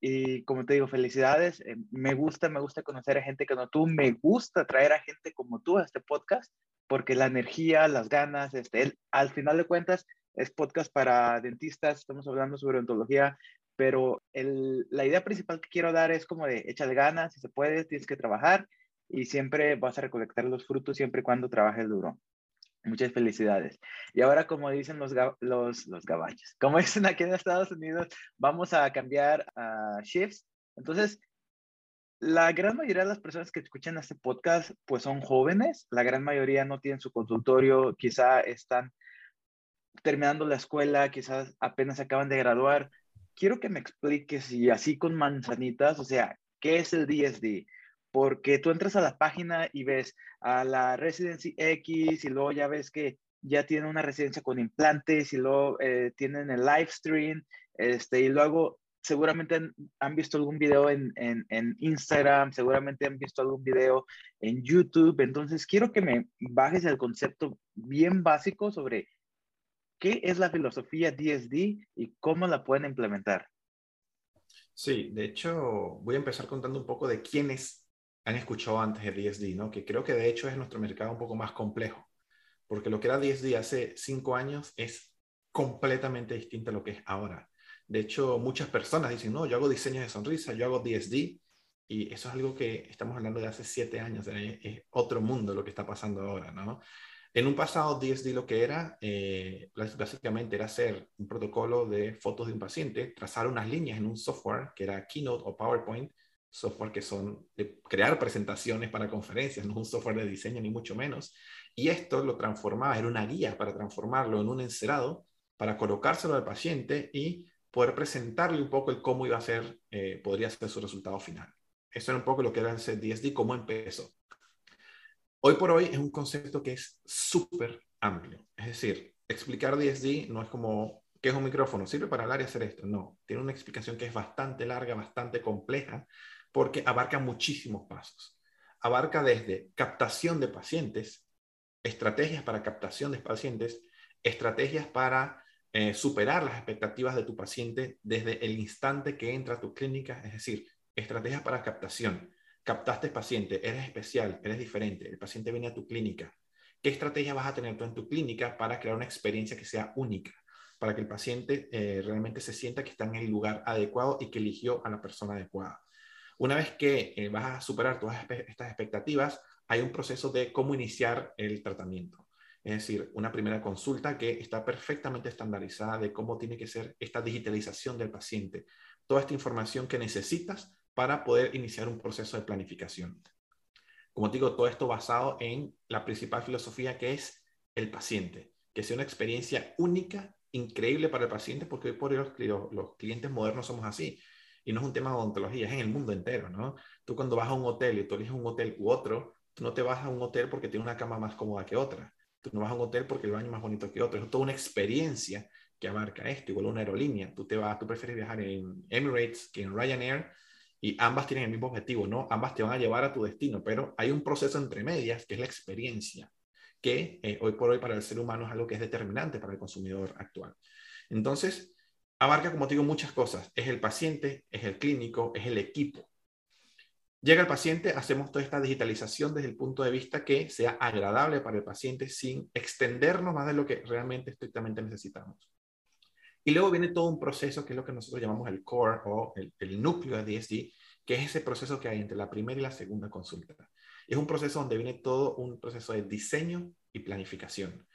Y como te digo, felicidades. Eh, me gusta, me gusta conocer a gente como tú. Me gusta traer a gente como tú a este podcast porque la energía, las ganas, este, al final de cuentas, es podcast para dentistas. Estamos hablando sobre ontología, pero la idea principal que quiero dar es como de échale ganas, si se puede, tienes que trabajar y siempre vas a recolectar los frutos siempre y cuando trabajes duro. Muchas felicidades. Y ahora, como dicen los, los, los como dicen aquí en Estados Unidos, vamos a cambiar a shifts. Entonces, la gran mayoría de las personas que escuchan este podcast, pues son jóvenes. La gran mayoría no tienen su consultorio, quizá están terminando la escuela, quizás apenas acaban de graduar quiero que me expliques y así con manzanitas, o sea, ¿qué es el DSD? Porque tú entras a la página y ves a la Residency X y luego ya ves que ya tiene una residencia con implantes y luego eh, tienen el live stream, este, y luego seguramente han, visto algún video en, en, en, Instagram, seguramente han visto algún video en YouTube, entonces quiero que me bajes el concepto bien básico sobre ¿Qué es la filosofía DSD y cómo la pueden implementar? Sí, de hecho, voy a empezar contando un poco de quiénes han escuchado antes de DSD, ¿no? Que creo que de hecho es nuestro mercado un poco más complejo, porque lo que era DSD hace cinco años es completamente distinto a lo que es ahora. De hecho, muchas personas dicen, no, yo hago diseño de sonrisa, yo hago DSD, y eso es algo que estamos hablando de hace siete años, es otro mundo lo que está pasando ahora, ¿no? En un pasado, DSD lo que era, eh, básicamente era hacer un protocolo de fotos de un paciente, trazar unas líneas en un software que era Keynote o PowerPoint, software que son de crear presentaciones para conferencias, no un software de diseño ni mucho menos. Y esto lo transformaba, era una guía para transformarlo en un encerado, para colocárselo al paciente y poder presentarle un poco el cómo iba a ser, eh, podría ser su resultado final. Eso era un poco lo que era el DSD, cómo empezó. Hoy por hoy es un concepto que es súper amplio. Es decir, explicar DSD no es como, ¿qué es un micrófono? ¿Sirve para hablar y hacer esto? No, tiene una explicación que es bastante larga, bastante compleja, porque abarca muchísimos pasos. Abarca desde captación de pacientes, estrategias para captación de pacientes, estrategias para eh, superar las expectativas de tu paciente desde el instante que entra a tu clínica, es decir, estrategias para captación, captaste paciente, eres especial, eres diferente, el paciente viene a tu clínica. ¿Qué estrategia vas a tener tú en tu clínica para crear una experiencia que sea única? Para que el paciente eh, realmente se sienta que está en el lugar adecuado y que eligió a la persona adecuada. Una vez que eh, vas a superar todas estas expectativas, hay un proceso de cómo iniciar el tratamiento. es decir, una primera consulta que está perfectamente estandarizada de cómo tiene que ser esta digitalización del paciente, toda esta información que necesitas para poder iniciar un proceso de planificación. Como digo, todo esto basado en la principal filosofía que es el paciente, que sea una experiencia única, increíble para el paciente, porque hoy por hoy los, los clientes modernos somos así. Y no es un tema de odontología, es en el mundo entero, ¿no? Tú cuando vas a un hotel y tú eliges un hotel u otro, tú no te vas a un hotel porque tiene una cama más cómoda que otra. Tú no vas a un hotel porque el baño es más bonito que otro. Es toda una experiencia que abarca esto, igual una aerolínea. Tú, te vas, tú prefieres viajar en Emirates que en Ryanair y ambas tienen el mismo objetivo, ¿no? Ambas te van a llevar a tu destino, pero hay un proceso entre medias que es la experiencia, que eh, hoy por hoy para el ser humano es algo que es determinante para el consumidor actual. Entonces, abarca, como te digo, muchas cosas. Es el paciente, es el clínico, es el equipo. Llega el paciente, hacemos toda esta digitalización desde el punto de vista que sea agradable para el paciente sin extendernos más de lo que realmente estrictamente necesitamos. Y luego viene todo un proceso que es lo que nosotros llamamos el core o el, núcleo de DSD, que es ese proceso que hay entre la primera y la segunda consulta. Es un proceso donde viene todo un proceso de diseño y planificación.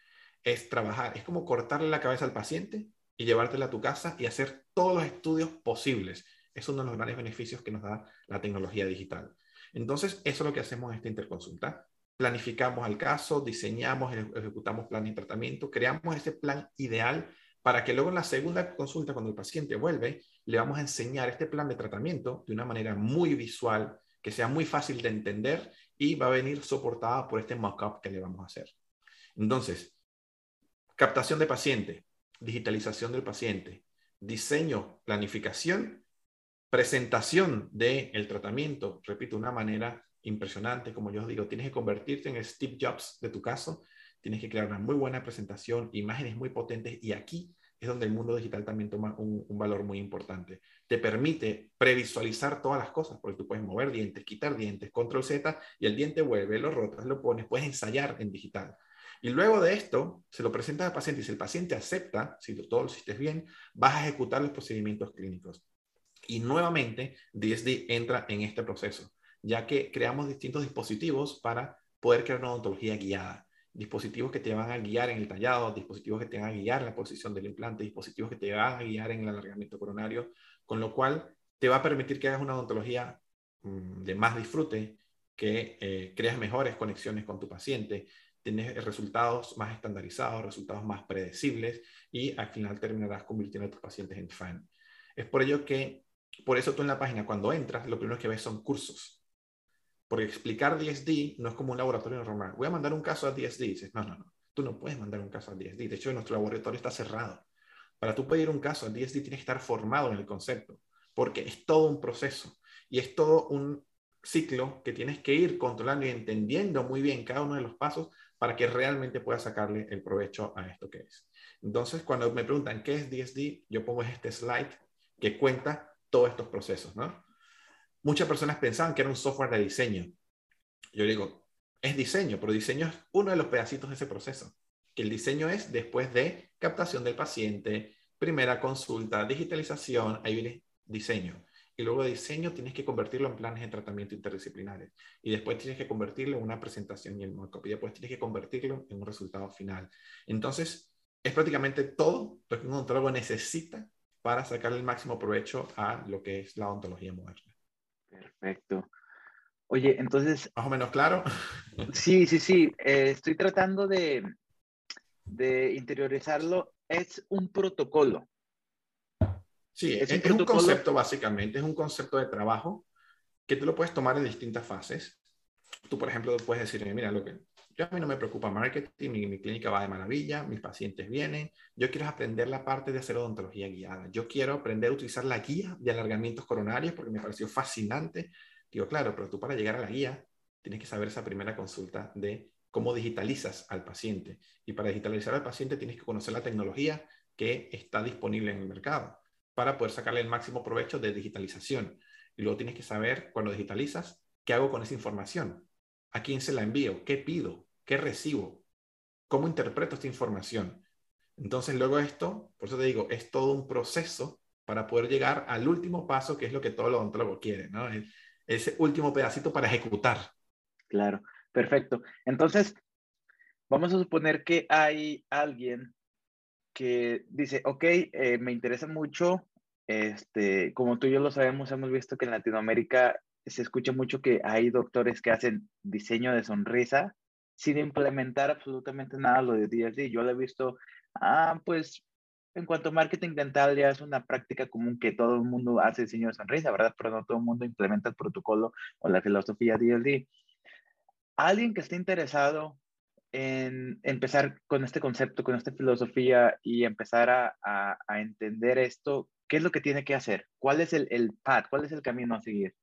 Es trabajar, es como cortarle la cabeza al paciente y llevártela a tu casa y hacer todos los estudios posibles. Es uno de los grandes beneficios que nos da la tecnología digital. Entonces, eso es lo que hacemos en esta interconsulta. Planificamos el caso, diseñamos, ejecutamos plan de tratamiento, creamos ese plan ideal para que luego en la segunda consulta, cuando el paciente vuelve, le vamos a enseñar este plan de tratamiento de una manera muy visual, que sea muy fácil de entender y va a venir soportada por este mock-up que le vamos a hacer. Entonces, captación de paciente, digitalización del paciente, diseño, planificación, presentación del tratamiento, repito, de una manera impresionante, como yo os digo, tienes que convertirte en Steve Jobs de tu caso, tienes que crear una muy buena presentación, imágenes muy potentes y aquí es donde el mundo digital también toma un, valor muy importante. Te permite previsualizar todas las cosas, porque tú puedes mover dientes, quitar dientes, control Z, y el diente vuelve, lo rotas, lo pones, puedes ensayar en digital. Y luego de esto, se lo presentas al paciente y si el paciente acepta, si todo lo hiciste bien, vas a ejecutar los procedimientos clínicos. Y nuevamente, DSD entra en este proceso, ya que creamos distintos dispositivos para poder crear una odontología guiada. Dispositivos que te van a guiar en el tallado, dispositivos que te van a guiar en la posición del implante, dispositivos que te van a guiar en el alargamiento coronario, con lo cual te va a permitir que hagas una odontología mm, de más disfrute, que eh, creas mejores conexiones con tu paciente, tienes resultados más estandarizados, resultados más predecibles y al final terminarás convirtiendo a tus pacientes en fan. Es por ello que, por eso tú en la página cuando entras, lo primero que ves son cursos. Porque explicar DSD no es como un laboratorio normal. Voy a mandar un caso a DSD. dices, no, no, no. Tú no puedes mandar un caso a DSD. De hecho, nuestro laboratorio está cerrado. Para tú pedir un caso a DSD tienes que estar formado en el concepto. Porque es todo un proceso. Y es todo un ciclo que tienes que ir controlando y entendiendo muy bien cada uno de los pasos para que realmente pueda sacarle el provecho a esto que es. Entonces, cuando me preguntan qué es DSD, yo pongo este slide que cuenta todos estos procesos, ¿no? Muchas personas pensaban que era un software de diseño. Yo digo, es diseño, pero diseño es uno de los pedacitos de ese proceso. Que el diseño es después de captación del paciente, primera consulta, digitalización, ahí viene diseño y luego de diseño tienes que convertirlo en planes de tratamiento interdisciplinares y después tienes que convertirlo en una presentación y en mock y después tienes que convertirlo en un resultado final. Entonces, es prácticamente todo lo que un odontólogo necesita para sacar el máximo provecho a lo que es la odontología moderna. Perfecto. Oye, entonces... Más o menos claro. Sí, sí, sí. Eh, estoy tratando de, de interiorizarlo. Es un protocolo. Sí, es, un, concepto básicamente, es un concepto de trabajo que tú lo puedes tomar en distintas fases. Tú, por ejemplo, puedes decir, mira, lo que yo a mí no me preocupa marketing, mi, mi, clínica va de maravilla, mis pacientes vienen, yo quiero aprender la parte de hacer odontología guiada, yo quiero aprender a utilizar la guía de alargamientos coronarios porque me pareció fascinante. Digo, claro, pero tú para llegar a la guía tienes que saber esa primera consulta de cómo digitalizas al paciente. Y para digitalizar al paciente tienes que conocer la tecnología que está disponible en el mercado para poder sacarle el máximo provecho de digitalización. Y luego tienes que saber, cuando digitalizas, qué hago con esa información, a quién se la envío, qué pido, qué recibo, cómo interpreto esta información. Entonces, luego esto, por eso te digo, es todo un proceso para poder llegar al último paso, que es lo que todo odontólogo quiere, ¿no? Ese último pedacito para ejecutar. Claro, perfecto. Entonces, Vamos a suponer que hay alguien que dice, ok, eh, me interesa mucho, este, como tú y yo lo sabemos, hemos visto que en Latinoamérica se escucha mucho que hay doctores que hacen diseño de sonrisa sin implementar absolutamente nada lo de DSD. Yo lo he visto, ah, pues en cuanto a marketing dental ya es una práctica común que todo el mundo hace diseño de sonrisa, ¿verdad? Pero no todo el mundo implementa el protocolo o la filosofía DSD. Alguien que esté interesado en empezar con este concepto, con esta filosofía y empezar a, a, entender esto, ¿qué es lo que tiene que hacer? ¿Cuál es el, el path? ¿Cuál es el camino a seguir?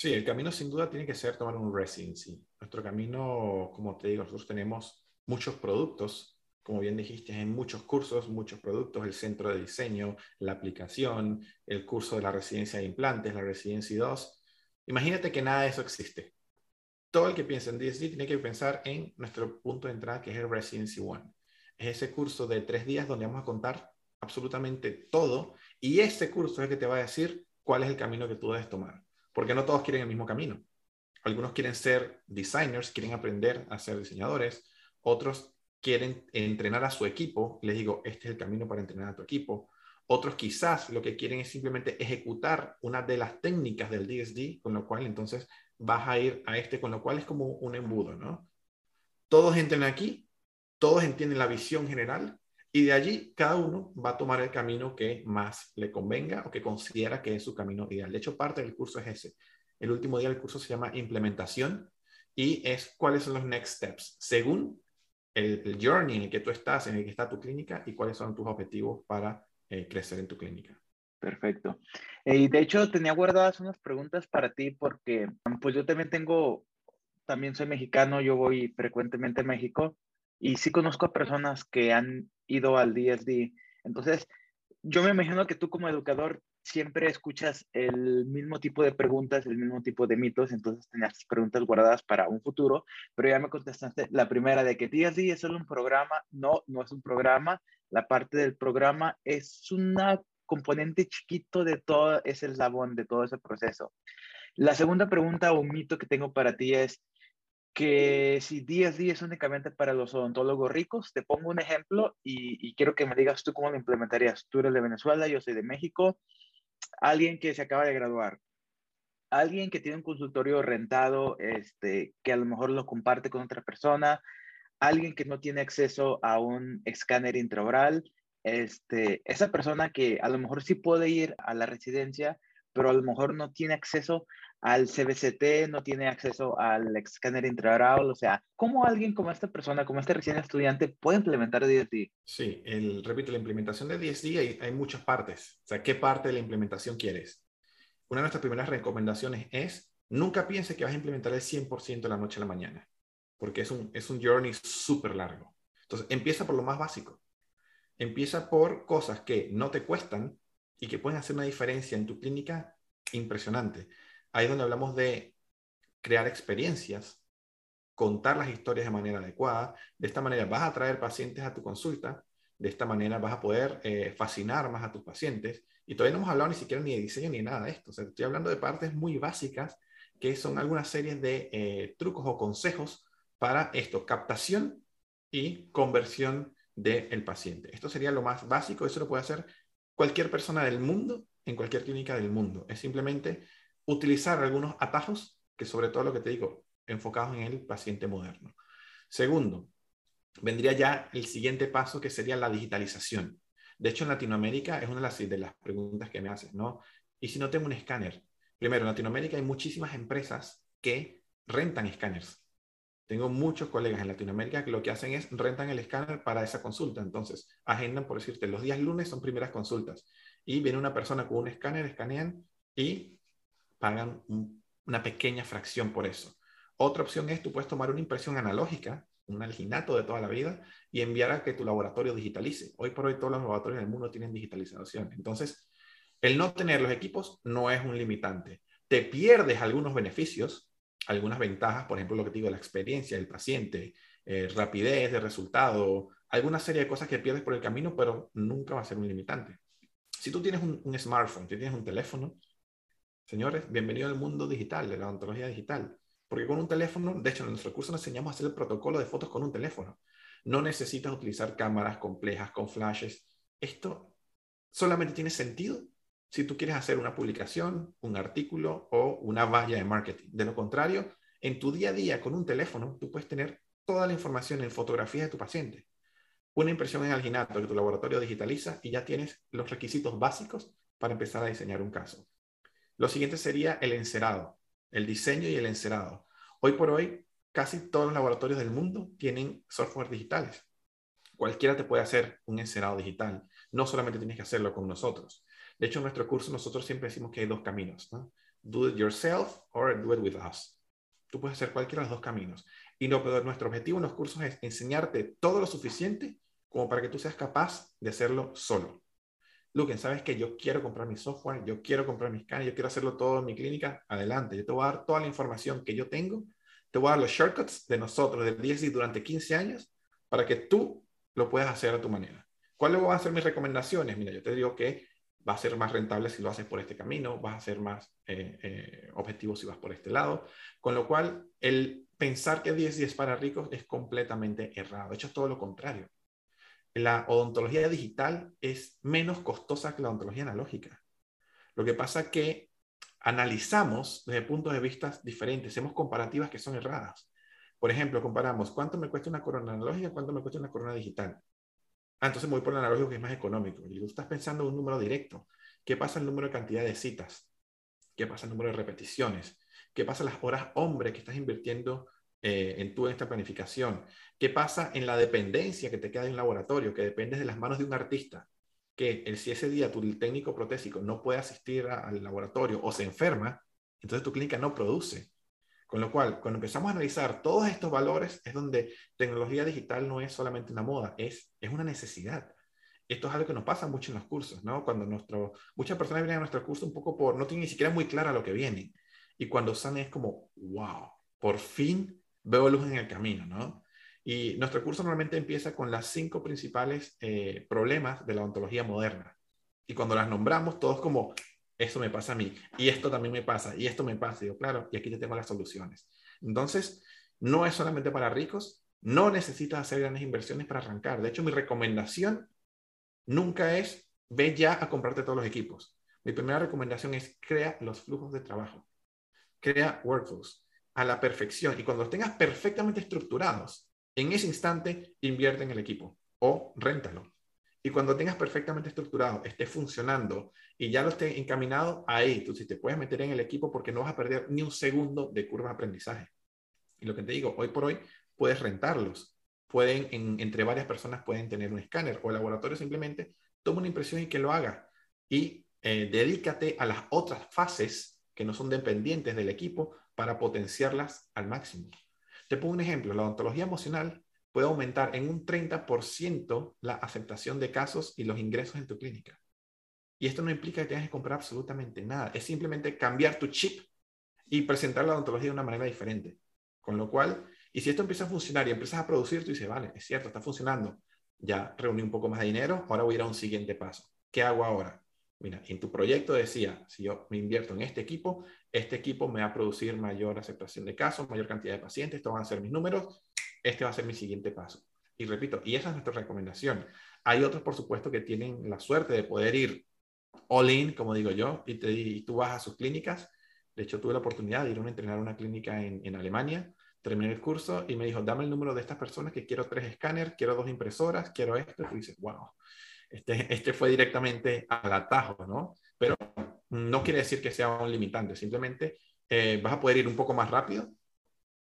Sí, el camino sin duda tiene que ser tomar un residency. Nuestro camino, como te digo, nosotros tenemos muchos productos, como bien dijiste, en muchos cursos, muchos productos, el centro de diseño, la aplicación, el curso de la residencia de implantes, la residencia 2. Imagínate que nada de eso existe todo el que piensa en DSD tiene que pensar en nuestro punto de entrada, que es el Residency One. Es ese curso de tres días donde vamos a contar absolutamente todo y ese curso es el que te va a decir cuál es el camino que tú debes tomar. Porque no todos quieren el mismo camino. Algunos quieren ser designers, quieren aprender a ser diseñadores, otros quieren entrenar a su equipo. Les digo, este es el camino para entrenar a tu equipo. Otros quizás lo que quieren es simplemente ejecutar una de las técnicas del DSD, con lo cual entonces vas a ir a este, con lo cual es como un embudo, ¿no? Todos entran aquí, todos entienden la visión general y de allí cada uno va a tomar el camino que más le convenga o que considera que es su camino ideal. De hecho, parte del curso es ese. El último día del curso se llama implementación y es cuáles son los next steps según el, journey en el que tú estás, en el que está tu clínica y cuáles son tus objetivos para eh, crecer en tu clínica. Perfecto. Eh, y de hecho tenía guardadas unas preguntas para ti porque pues yo también tengo, también soy mexicano, yo voy frecuentemente a México y sí conozco a personas que han ido al DSD. Entonces, yo me imagino que tú como educador siempre escuchas el mismo tipo de preguntas, el mismo tipo de mitos, entonces tenías preguntas guardadas para un futuro, pero ya me contestaste la primera de que DSD es solo un programa, no, no es un programa, la parte del programa es una componente chiquito de todo ese eslabón, de todo ese proceso. La segunda pregunta o mito que tengo para ti es que si DSD es únicamente para los odontólogos ricos, te pongo un ejemplo y, quiero que me digas tú cómo lo implementarías. Tú eres de Venezuela, yo soy de México, alguien que se acaba de graduar, alguien que tiene un consultorio rentado, este, que a lo mejor lo comparte con otra persona, alguien que no tiene acceso a un escáner intraoral, este, esa persona que a lo mejor sí puede ir a la residencia, pero a lo mejor no tiene acceso al CBCT, no tiene acceso al escáner intraoral, o sea, ¿cómo alguien como esta persona, como este recién estudiante, puede implementar DSD? Sí, el, repito, la implementación de DSD hay, hay muchas partes. O sea, ¿qué parte de la implementación quieres? Una de nuestras primeras recomendaciones es, nunca piense que vas a implementar el 100% de la noche a la mañana, porque es un, es un journey súper largo. Entonces, empieza por lo más básico. Empieza por cosas que no te cuestan y que pueden hacer una diferencia en tu clínica impresionante. Ahí es donde hablamos de crear experiencias, contar las historias de manera adecuada. De esta manera vas a atraer pacientes a tu consulta, de esta manera vas a poder eh, fascinar más a tus pacientes. Y todavía no hemos hablado ni siquiera ni de diseño ni nada de esto. estoy hablando de partes muy básicas que son algunas series de eh, trucos o consejos para esto, captación y conversión del paciente. Esto sería lo más básico, eso lo puede hacer cualquier persona del mundo, en cualquier clínica del mundo. Es simplemente utilizar algunos atajos, que sobre todo lo que te digo, enfocados en el paciente moderno. Segundo, vendría ya el siguiente paso, que sería la digitalización. De hecho, en Latinoamérica es una de las, preguntas que me haces, ¿no? ¿Y si no tengo un escáner? Primero, en Latinoamérica hay muchísimas empresas que rentan escáneres. Tengo muchos colegas en Latinoamérica que lo que hacen es rentan el escáner para esa consulta. Entonces, agendan, por decirte, los días lunes son primeras consultas. Y viene una persona con un escáner, escanean y pagan una pequeña fracción por eso. Otra opción es, tú puedes tomar una impresión analógica, un alginato de toda la vida, y enviar a que tu laboratorio digitalice. Hoy por hoy todos los laboratorios del mundo tienen digitalización. Entonces, el no tener los equipos no es un limitante. Te pierdes algunos beneficios, algunas ventajas, por ejemplo, lo que te digo, la experiencia del paciente, eh, rapidez de resultado, alguna serie de cosas que pierdes por el camino, pero nunca va a ser un limitante. Si tú tienes un, smartphone, si tienes un teléfono, señores, bienvenido al mundo digital, de la ontología digital. Porque con un teléfono, de hecho en nuestro curso nos enseñamos a hacer el protocolo de fotos con un teléfono. No necesitas utilizar cámaras complejas con flashes. Esto solamente tiene sentido si tú quieres hacer una publicación, un artículo o una valla de marketing. De lo contrario, en tu día a día con un teléfono, tú puedes tener toda la información en fotografía de tu paciente, una impresión en alginato que tu laboratorio digitaliza y ya tienes los requisitos básicos para empezar a diseñar un caso. Lo siguiente sería el encerado, el diseño y el encerado. Hoy por hoy, casi todos los laboratorios del mundo tienen software digitales. Cualquiera te puede hacer un encerado digital. No solamente tienes que hacerlo con nosotros. De hecho, en nuestro curso nosotros siempre decimos que hay dos caminos. Do it yourself or do it with us. Tú puedes hacer cualquiera de los dos caminos. Y no, pero nuestro objetivo en los cursos es enseñarte todo lo suficiente como para que tú seas capaz de hacerlo solo. Luquen, sabes que yo quiero comprar mi software, yo quiero comprar mi scan, yo quiero hacerlo todo en mi clínica, adelante. Yo te voy a dar toda la información que yo tengo, te voy a dar los shortcuts de nosotros, del DSD durante 15 años, para que tú lo puedas hacer a tu manera. ¿Cuáles van a ser mis recomendaciones? Mira, yo te digo que va a ser más rentable si lo haces por este camino, vas a ser más eh, eh, objetivo si vas por este lado, con lo cual el pensar que 10 es para ricos es completamente errado, de hecho es todo lo contrario. La odontología digital es menos costosa que la odontología analógica. Lo que pasa que analizamos desde puntos de vista diferentes, hacemos comparativas que son erradas. Por ejemplo, comparamos cuánto me cuesta una corona analógica, cuánto me cuesta una corona digital. Ah, entonces me voy por el analógico que es más económico. Y tú estás pensando en un número directo. ¿Qué pasa el número de cantidad de citas? ¿Qué pasa el número de repeticiones? ¿Qué pasa las horas hombre que estás invirtiendo eh, en tu esta planificación? ¿Qué pasa en la dependencia que te queda en un laboratorio, que dependes de las manos de un artista? Que el, si ese día tu técnico protésico no puede asistir al laboratorio o se enferma, entonces tu clínica no produce. Con lo cual, cuando empezamos a analizar todos estos valores, es donde tecnología digital no es solamente una moda, es, es una necesidad. Esto es algo que nos pasa mucho en los cursos, ¿no? Cuando nuestro, muchas personas vienen a nuestro curso un poco por, no tienen ni siquiera muy clara lo que viene. Y cuando salen es como, wow, por fin veo luz en el camino, ¿no? Y nuestro curso normalmente empieza con las cinco principales eh, problemas de la ontología moderna. Y cuando las nombramos, todos como, eso me pasa a mí, y esto también me pasa, y esto me pasa, y yo, claro, y aquí te tengo las soluciones. Entonces, no es solamente para ricos, no necesitas hacer grandes inversiones para arrancar. De hecho, mi recomendación nunca es, ve ya a comprarte todos los equipos. Mi primera recomendación es, crea los flujos de trabajo, crea workflows a la perfección, y cuando los tengas perfectamente estructurados, en ese instante invierte en el equipo o réntalo. Y cuando tengas perfectamente estructurado, esté funcionando y ya lo esté encaminado, ahí tú sí te puedes meter en el equipo porque no vas a perder ni un segundo de curva de aprendizaje. Y lo que te digo, hoy por hoy puedes rentarlos. Pueden, entre varias personas pueden tener un escáner o laboratorio simplemente toma una impresión y que lo haga. Y eh, dedícate a las otras fases que no son dependientes del equipo para potenciarlas al máximo. Te pongo un ejemplo, la odontología emocional puede aumentar en un 30% la aceptación de casos y los ingresos en tu clínica. Y esto no implica que tengas que comprar absolutamente nada, es simplemente cambiar tu chip y presentar la odontología de una manera diferente. Con lo cual, y si esto empieza a funcionar y empiezas a producir, tú dices, vale, es cierto, está funcionando, ya reuní un poco más de dinero, ahora voy a ir a un siguiente paso. ¿Qué hago ahora? Mira, en tu proyecto decía, si yo me invierto en este equipo, este equipo me va a producir mayor aceptación de casos, mayor cantidad de pacientes, estos van a ser mis números, este va a ser mi siguiente paso. Y repito, y esa es nuestra recomendación. Hay otros, por supuesto, que tienen la suerte de poder ir all in, como digo yo, y, te, tú vas a sus clínicas. De hecho, tuve la oportunidad de ir a entrenar a una clínica en, en Alemania, terminé el curso y me dijo, dame el número de estas personas que quiero tres escáneres, quiero dos impresoras, quiero esto. Y dices, wow, este, este fue directamente al atajo, ¿no? Pero no quiere decir que sea un limitante, simplemente eh, vas a poder ir un poco más rápido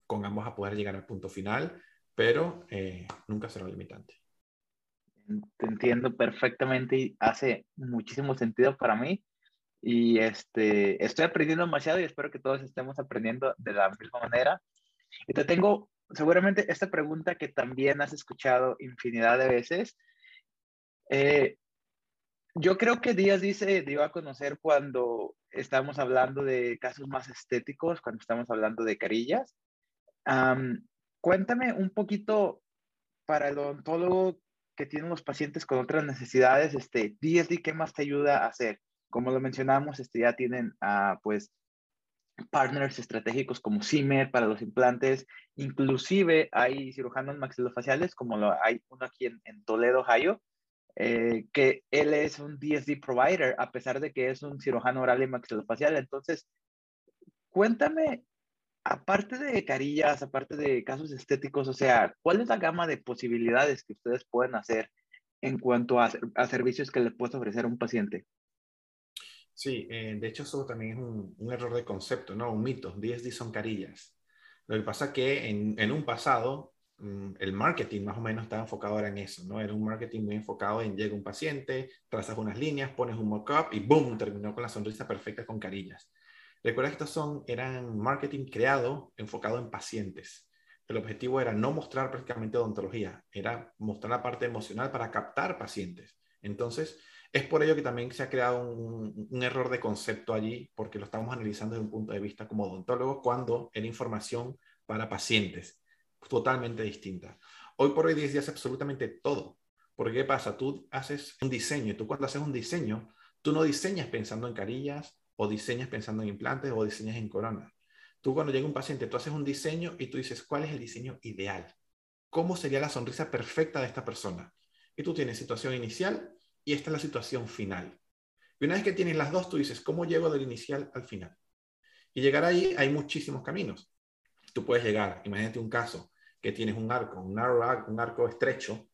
con ambos a poder llegar al punto final, pero eh, nunca será limitante. Te entiendo perfectamente y hace muchísimo sentido para mí. Y este, estoy aprendiendo demasiado y espero que todos estemos aprendiendo de la misma manera. Y te tengo seguramente esta pregunta que también has escuchado infinidad de veces. Eh, yo creo que Díaz dice dio a conocer cuando estamos hablando de casos más estéticos, cuando estamos hablando de carillas, cuéntame un poquito para el odontólogo que tiene los pacientes con otras necesidades, este, DSD, ¿qué más te ayuda a hacer? Como lo mencionamos, este, ya tienen, ah, pues, partners estratégicos como Zimmer para los implantes, inclusive hay cirujanos maxilofaciales como lo hay uno aquí en, Toledo, Ohio, eh, que él es un DSD provider a pesar de que es un cirujano oral y maxilofacial. Entonces, cuéntame, aparte de carillas, aparte de casos estéticos, o sea, ¿cuál es la gama de posibilidades que ustedes pueden hacer en cuanto a, servicios que le puedes ofrecer a un paciente? Sí, eh, de hecho eso también es un, error de concepto, ¿no? Un mito. DSD son carillas. Lo que pasa es que en, un pasado mm, el marketing más o menos estaba enfocado ahora en eso, ¿no? Era un marketing muy enfocado en llega un paciente, trazas unas líneas, pones un mock-up y ¡boom! Terminó con la sonrisa perfecta con carillas. Recuerda que estos son, eran marketing creado enfocado en pacientes. El objetivo era no mostrar prácticamente odontología, era mostrar la parte emocional para captar pacientes. Entonces, es por ello que también se ha creado un, error de concepto allí, porque lo estamos analizando desde un punto de vista como odontólogo, cuando era información para pacientes, totalmente distinta. Hoy por hoy día hace absolutamente todo. Porque ¿qué pasa? Tú haces un diseño, y tú cuando haces un diseño, tú no diseñas pensando en carillas, o diseñas pensando en implantes, o diseñas en coronas. Tú cuando llega un paciente, tú haces un diseño y tú dices, ¿cuál es el diseño ideal? ¿Cómo sería la sonrisa perfecta de esta persona? Y tú tienes situación inicial, y esta es la situación final. Y una vez que tienes las dos, tú dices, ¿cómo llego del inicial al final? Y llegar ahí hay muchísimos caminos. Tú puedes llegar, imagínate un caso que tienes un arco, un, narrow, un arco estrecho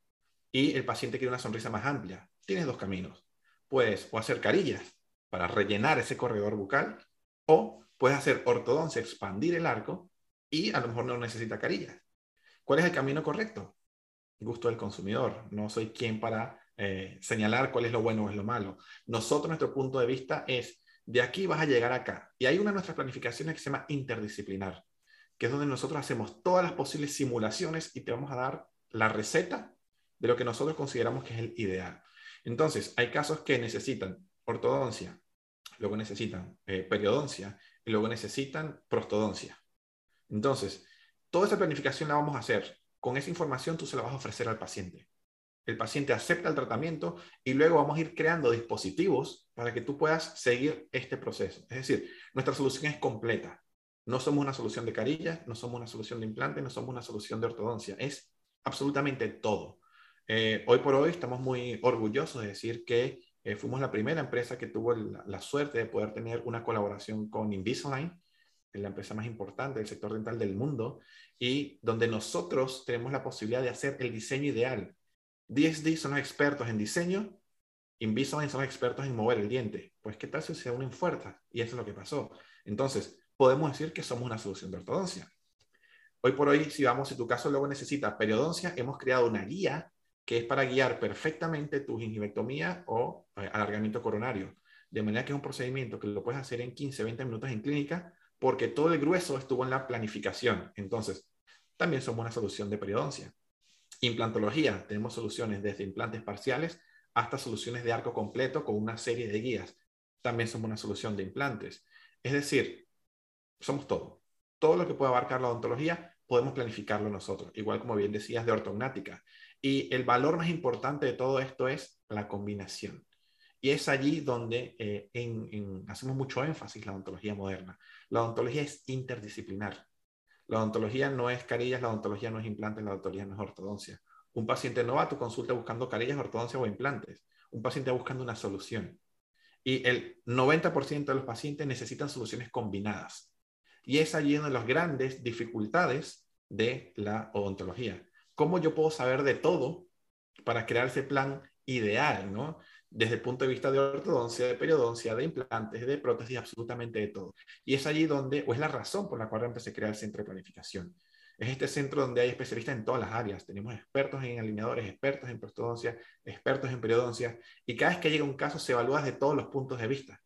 y el paciente quiere una sonrisa más amplia. Tienes dos caminos. Puedes o hacer carillas para rellenar ese corredor bucal o puedes hacer ortodoncia, expandir el arco y a lo mejor no necesita carillas. ¿Cuál es el camino correcto? Gusto del consumidor. No soy quien para eh, señalar cuál es lo bueno o es lo malo. Nosotros, nuestro punto de vista es, de aquí vas a llegar acá. Y hay una de nuestras planificaciones que se llama interdisciplinar, que es donde nosotros hacemos todas las posibles simulaciones y te vamos a dar la receta de lo que nosotros consideramos que es el ideal. Entonces, hay casos que necesitan ortodoncia, luego necesitan eh, periodoncia y luego necesitan prostodoncia. Entonces, toda esa planificación la vamos a hacer. Con esa información tú se la vas a ofrecer al paciente el paciente acepta el tratamiento y luego vamos a ir creando dispositivos para que tú puedas seguir este proceso. Es decir, nuestra solución es completa. No somos una solución de carillas, no somos una solución de implante, no somos una solución de ortodoncia. Es absolutamente todo. Eh, hoy por hoy estamos muy orgullosos de decir que eh, fuimos la primera empresa que tuvo la, suerte de poder tener una colaboración con Invisalign, la empresa más importante del sector dental del mundo, y donde nosotros tenemos la posibilidad de hacer el diseño ideal DSD son expertos en diseño, Invisalign son expertos en mover el diente. Pues, ¿qué tal si se unen fuerzas? Y eso es lo que pasó. Entonces, podemos decir que somos una solución de ortodoncia. Hoy por hoy, si vamos, si tu caso luego necesita periodoncia, hemos creado una guía que es para guiar perfectamente tu gingivectomía o eh, alargamiento coronario. De manera que es un procedimiento que lo puedes hacer en 15, 20 minutos en clínica, porque todo el grueso estuvo en la planificación. Entonces, también somos una solución de periodoncia. Implantología, tenemos soluciones desde implantes parciales hasta soluciones de arco completo con una serie de guías. También somos una solución de implantes. Es decir, somos todo. Todo lo que puede abarcar la odontología podemos planificarlo nosotros, igual como bien decías de ortognática. Y el valor más importante de todo esto es la combinación. Y es allí donde eh, hacemos mucho énfasis la odontología moderna. La odontología es interdisciplinar. La odontología no es carillas, la odontología no es implantes, la odontología no es ortodoncia. Un paciente no va a tu consulta buscando carillas, ortodoncia o implantes. Un paciente va buscando una solución. Y el 90% de los pacientes necesitan soluciones combinadas. Y es allí una de las grandes dificultades de la odontología. ¿Cómo yo puedo saber de todo para crear ese plan ideal, ¿no? desde el punto de vista de ortodoncia, de periodoncia, de implantes, de prótesis, absolutamente de todo. Y es allí donde, o es la razón por la cual empecé a crear el centro de planificación. Es este centro donde hay especialistas en todas las áreas. Tenemos expertos en alineadores, expertos en prostodoncia, expertos en periodoncia, y cada vez que llega un caso se evalúa desde todos los puntos de vista.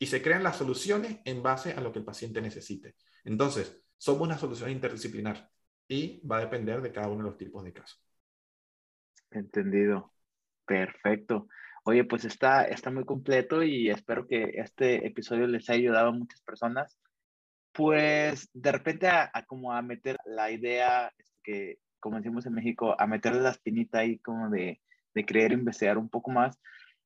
Y se crean las soluciones en base a lo que el paciente necesite. Entonces, somos una solución interdisciplinar y va a depender de cada uno de los tipos de casos. Entendido. Perfecto. Oye, pues está, está muy completo y espero que este episodio les haya ayudado a muchas personas. Pues de repente a, como a meter la idea este, que, como decimos en México, a meterle la espinita ahí como de, de querer investigar un poco más.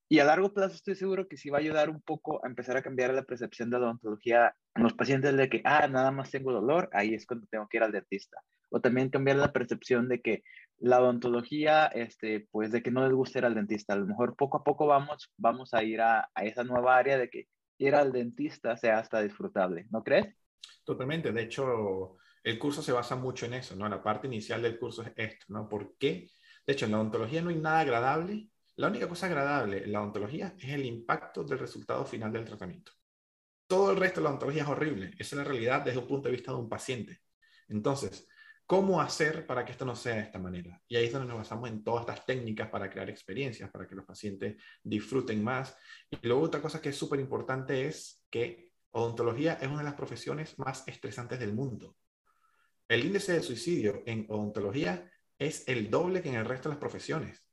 Y a largo plazo estoy seguro que sí va a ayudar un poco a empezar a cambiar la percepción de la odontología en los pacientes de que, ah, nada más tengo dolor, ahí es cuando tengo que ir al dentista. O también cambiar la percepción de que la odontología, este, pues de que no les gusta ir al dentista. A lo mejor poco a poco vamos, vamos a ir a, esa nueva área de que ir al dentista sea hasta disfrutable, ¿no crees? Totalmente. De hecho, el curso se basa mucho en eso, ¿no? La parte inicial del curso es esto, ¿no? ¿Por qué? De hecho, en la odontología no hay nada agradable la única cosa agradable en la odontología es el impacto del resultado final del tratamiento. Todo el resto de la odontología es horrible. Esa es la realidad desde un punto de vista de un paciente. Entonces, ¿cómo hacer para que esto no sea de esta manera? Y ahí es donde nos basamos en todas estas técnicas para crear experiencias, para que los pacientes disfruten más. Y luego otra cosa que es súper importante es que odontología es una de las profesiones más estresantes del mundo. El índice de suicidio en odontología es el doble que en el resto de las profesiones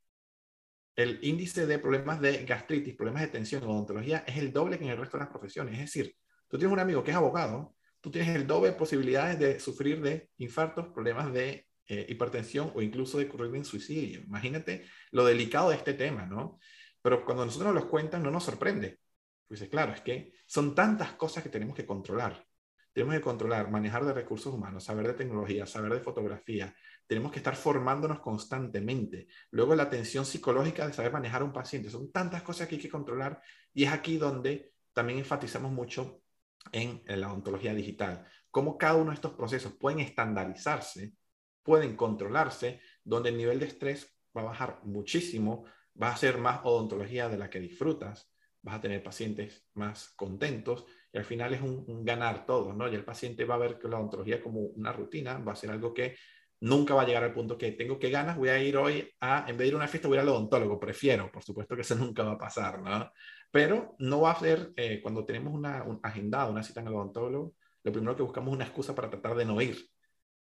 el índice de problemas de gastritis, problemas de tensión en odontología es el doble que en el resto de las profesiones. Es decir, tú tienes un amigo que es abogado, tú tienes el doble de posibilidades de sufrir de infartos, problemas de eh, hipertensión o incluso de ocurrir en suicidio. Imagínate lo delicado de este tema, ¿no? Pero cuando nosotros nos los cuentan no nos sorprende. Pues claro, es que son tantas cosas que tenemos que controlar. Tenemos que controlar, manejar de recursos humanos, saber de tecnología, saber de fotografía, tenemos que estar formándonos constantemente. Luego la atención psicológica de saber manejar a un paciente. Son tantas cosas que hay que controlar y es aquí donde también enfatizamos mucho en, la odontología digital. Cómo cada uno de estos procesos pueden estandarizarse, pueden controlarse, donde el nivel de estrés va a bajar muchísimo, va a ser más odontología de la que disfrutas, vas a tener pacientes más contentos y al final es un, un, ganar todo, ¿no? Y el paciente va a ver que la odontología como una rutina va a ser algo que nunca va a llegar al punto que tengo que ganas, voy a ir hoy a, en vez de ir a una fiesta, voy a ir al odontólogo, prefiero, por supuesto que eso nunca va a pasar, ¿no? Pero no va a ser, eh, cuando tenemos una un agendada, una cita en el odontólogo, lo primero que buscamos es una excusa para tratar de no ir,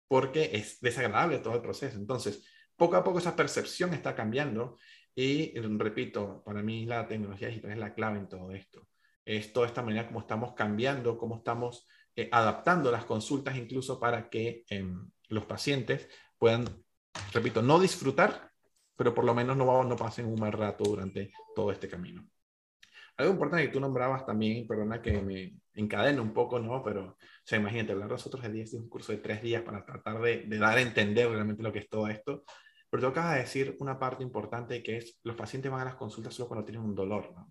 porque es desagradable todo el proceso. Entonces, poco a poco esa percepción está cambiando y, repito, para mí la tecnología digital es la clave en todo esto. Es toda esta manera como estamos cambiando, cómo estamos eh, adaptando las consultas incluso para que... Em, los pacientes puedan, repito, no disfrutar, pero por lo menos no, no pasen un mal rato durante todo este camino. Algo importante que tú nombrabas también, perdona que me encadene un poco, ¿no? Pero, o sea, imagínate, hablar nosotros de 10 de un curso de tres días para tratar de, de, dar a entender realmente lo que es todo esto. Pero tú acabas de decir una parte importante que es, los pacientes van a las consultas solo cuando tienen un dolor, ¿no?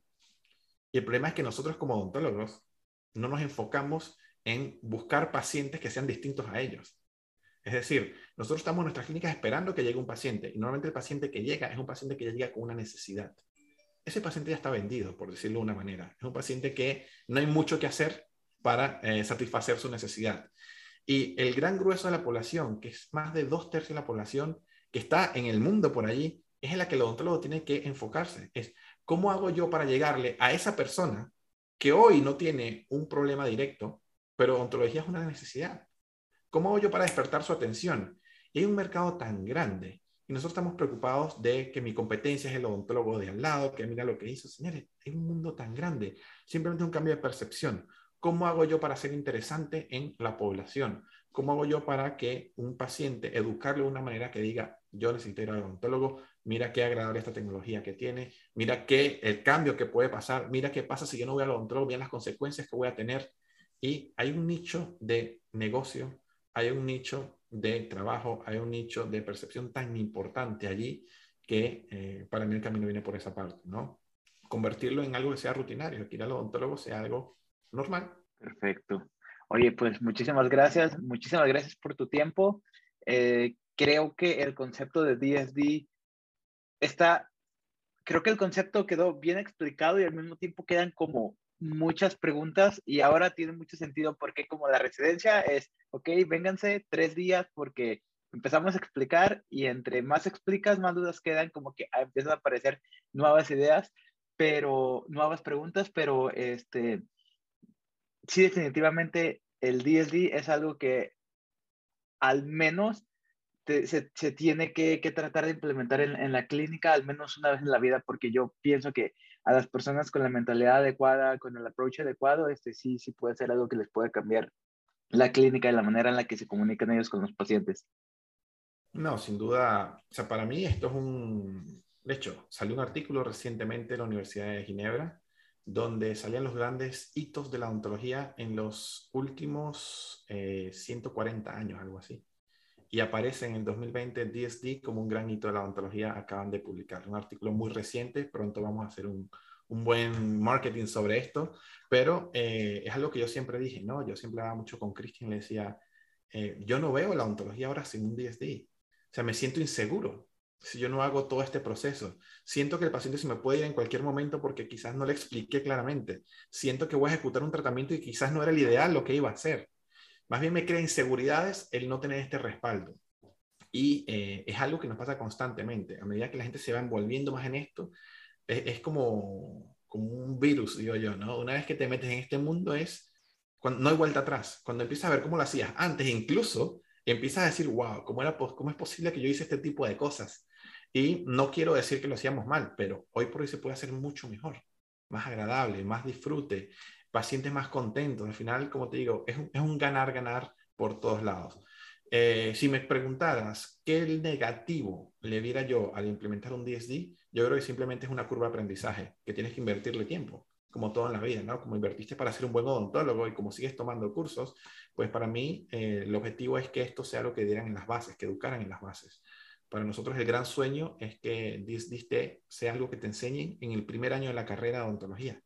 Y el problema es que nosotros como odontólogos no nos enfocamos en buscar pacientes que sean distintos a ellos. Es decir, nosotros estamos en nuestras clínicas esperando que llegue un paciente y normalmente el paciente que llega es un paciente que llega con una necesidad. Ese paciente ya está vendido, por decirlo de una manera. Es un paciente que no hay mucho que hacer para eh, satisfacer su necesidad. Y el gran grueso de la población, que es más de dos tercios de la población que está en el mundo por allí, es en la que el odontólogo tiene que enfocarse. Es cómo hago yo para llegarle a esa persona que hoy no tiene un problema directo, pero odontología es una necesidad. ¿Cómo hago yo para despertar su atención? Y hay un mercado tan grande y nosotros estamos preocupados de que mi competencia es el odontólogo de al lado, que mira lo que hizo. Señores, hay un mundo tan grande, simplemente un cambio de percepción. ¿Cómo hago yo para ser interesante en la población? ¿Cómo hago yo para que un paciente, educarle de una manera que diga, yo necesito ir al odontólogo, mira qué agradable esta tecnología que tiene, mira qué el cambio que puede pasar, mira qué pasa si yo no voy al odontólogo, mira las consecuencias que voy a tener. Y hay un nicho de negocio hay un nicho de trabajo, hay un nicho de percepción tan importante allí que eh, para mí el camino viene por esa parte, ¿no? Convertirlo en algo que sea rutinario, que ir al odontólogo sea algo normal. Perfecto. Oye, pues muchísimas gracias, muchísimas gracias por tu tiempo. Eh, creo que el concepto de DSD está, creo que el concepto quedó bien explicado y al mismo tiempo quedan como muchas preguntas y ahora tiene mucho sentido porque como la residencia es, ok, vénganse tres días porque empezamos a explicar y entre más explicas, más dudas quedan, como que empiezan a aparecer nuevas ideas, pero nuevas preguntas, pero este, sí definitivamente el DSD es algo que al menos se, tiene que, tratar de implementar en, la clínica al menos una vez en la vida, porque yo pienso que a las personas con la mentalidad adecuada, con el approach adecuado, este sí, sí puede ser algo que les puede cambiar la clínica y la manera en la que se comunican ellos con los pacientes. No, sin duda, o sea, para mí esto es un, De hecho, salió un artículo recientemente en la Universidad de Ginebra donde salían los grandes hitos de la odontología en los últimos 140 eh, años, algo así. Y aparece en el 2020 DSD como un gran hito de la odontología. Acaban de publicar un artículo muy reciente. Pronto vamos a hacer un, un buen marketing sobre esto. Pero eh, es algo que yo siempre dije, ¿no? Yo siempre hablaba mucho con Christian, le decía, eh, yo no veo la odontología ahora sin un DSD. O sea, me siento inseguro si yo no hago todo este proceso. Siento que el paciente se me puede ir en cualquier momento porque quizás no le expliqué claramente. Siento que voy a ejecutar un tratamiento y quizás no era el ideal lo que iba a hacer. Más bien me crea inseguridades el no tener este respaldo. Y eh, es algo que nos pasa constantemente. A medida que la gente se va envolviendo más en esto, es, como, como un virus, digo yo, ¿no? Una vez que te metes en este mundo es, cuando, no hay vuelta atrás. Cuando empiezas a ver cómo lo hacías antes, incluso empiezas a decir, wow, ¿cómo, era, ¿cómo es posible que yo hice este tipo de cosas? Y no quiero decir que lo hacíamos mal, pero hoy por hoy se puede hacer mucho mejor, más agradable, más disfrute, pacientes más contentos. Al final, como te digo, es un ganar-ganar por todos lados. Eh, si me preguntaras qué negativo le viera yo al implementar un DSD, yo creo que simplemente es una curva de aprendizaje, que tienes que invertirle tiempo, como todo en la vida, ¿no? Como invertiste para ser un buen odontólogo y como sigues tomando cursos, pues para mí eh, el objetivo es que esto sea lo que dieran en las bases, que educaran en las bases. Para nosotros el gran sueño es que DSD sea algo que te enseñen en el primer año de la carrera de odontología.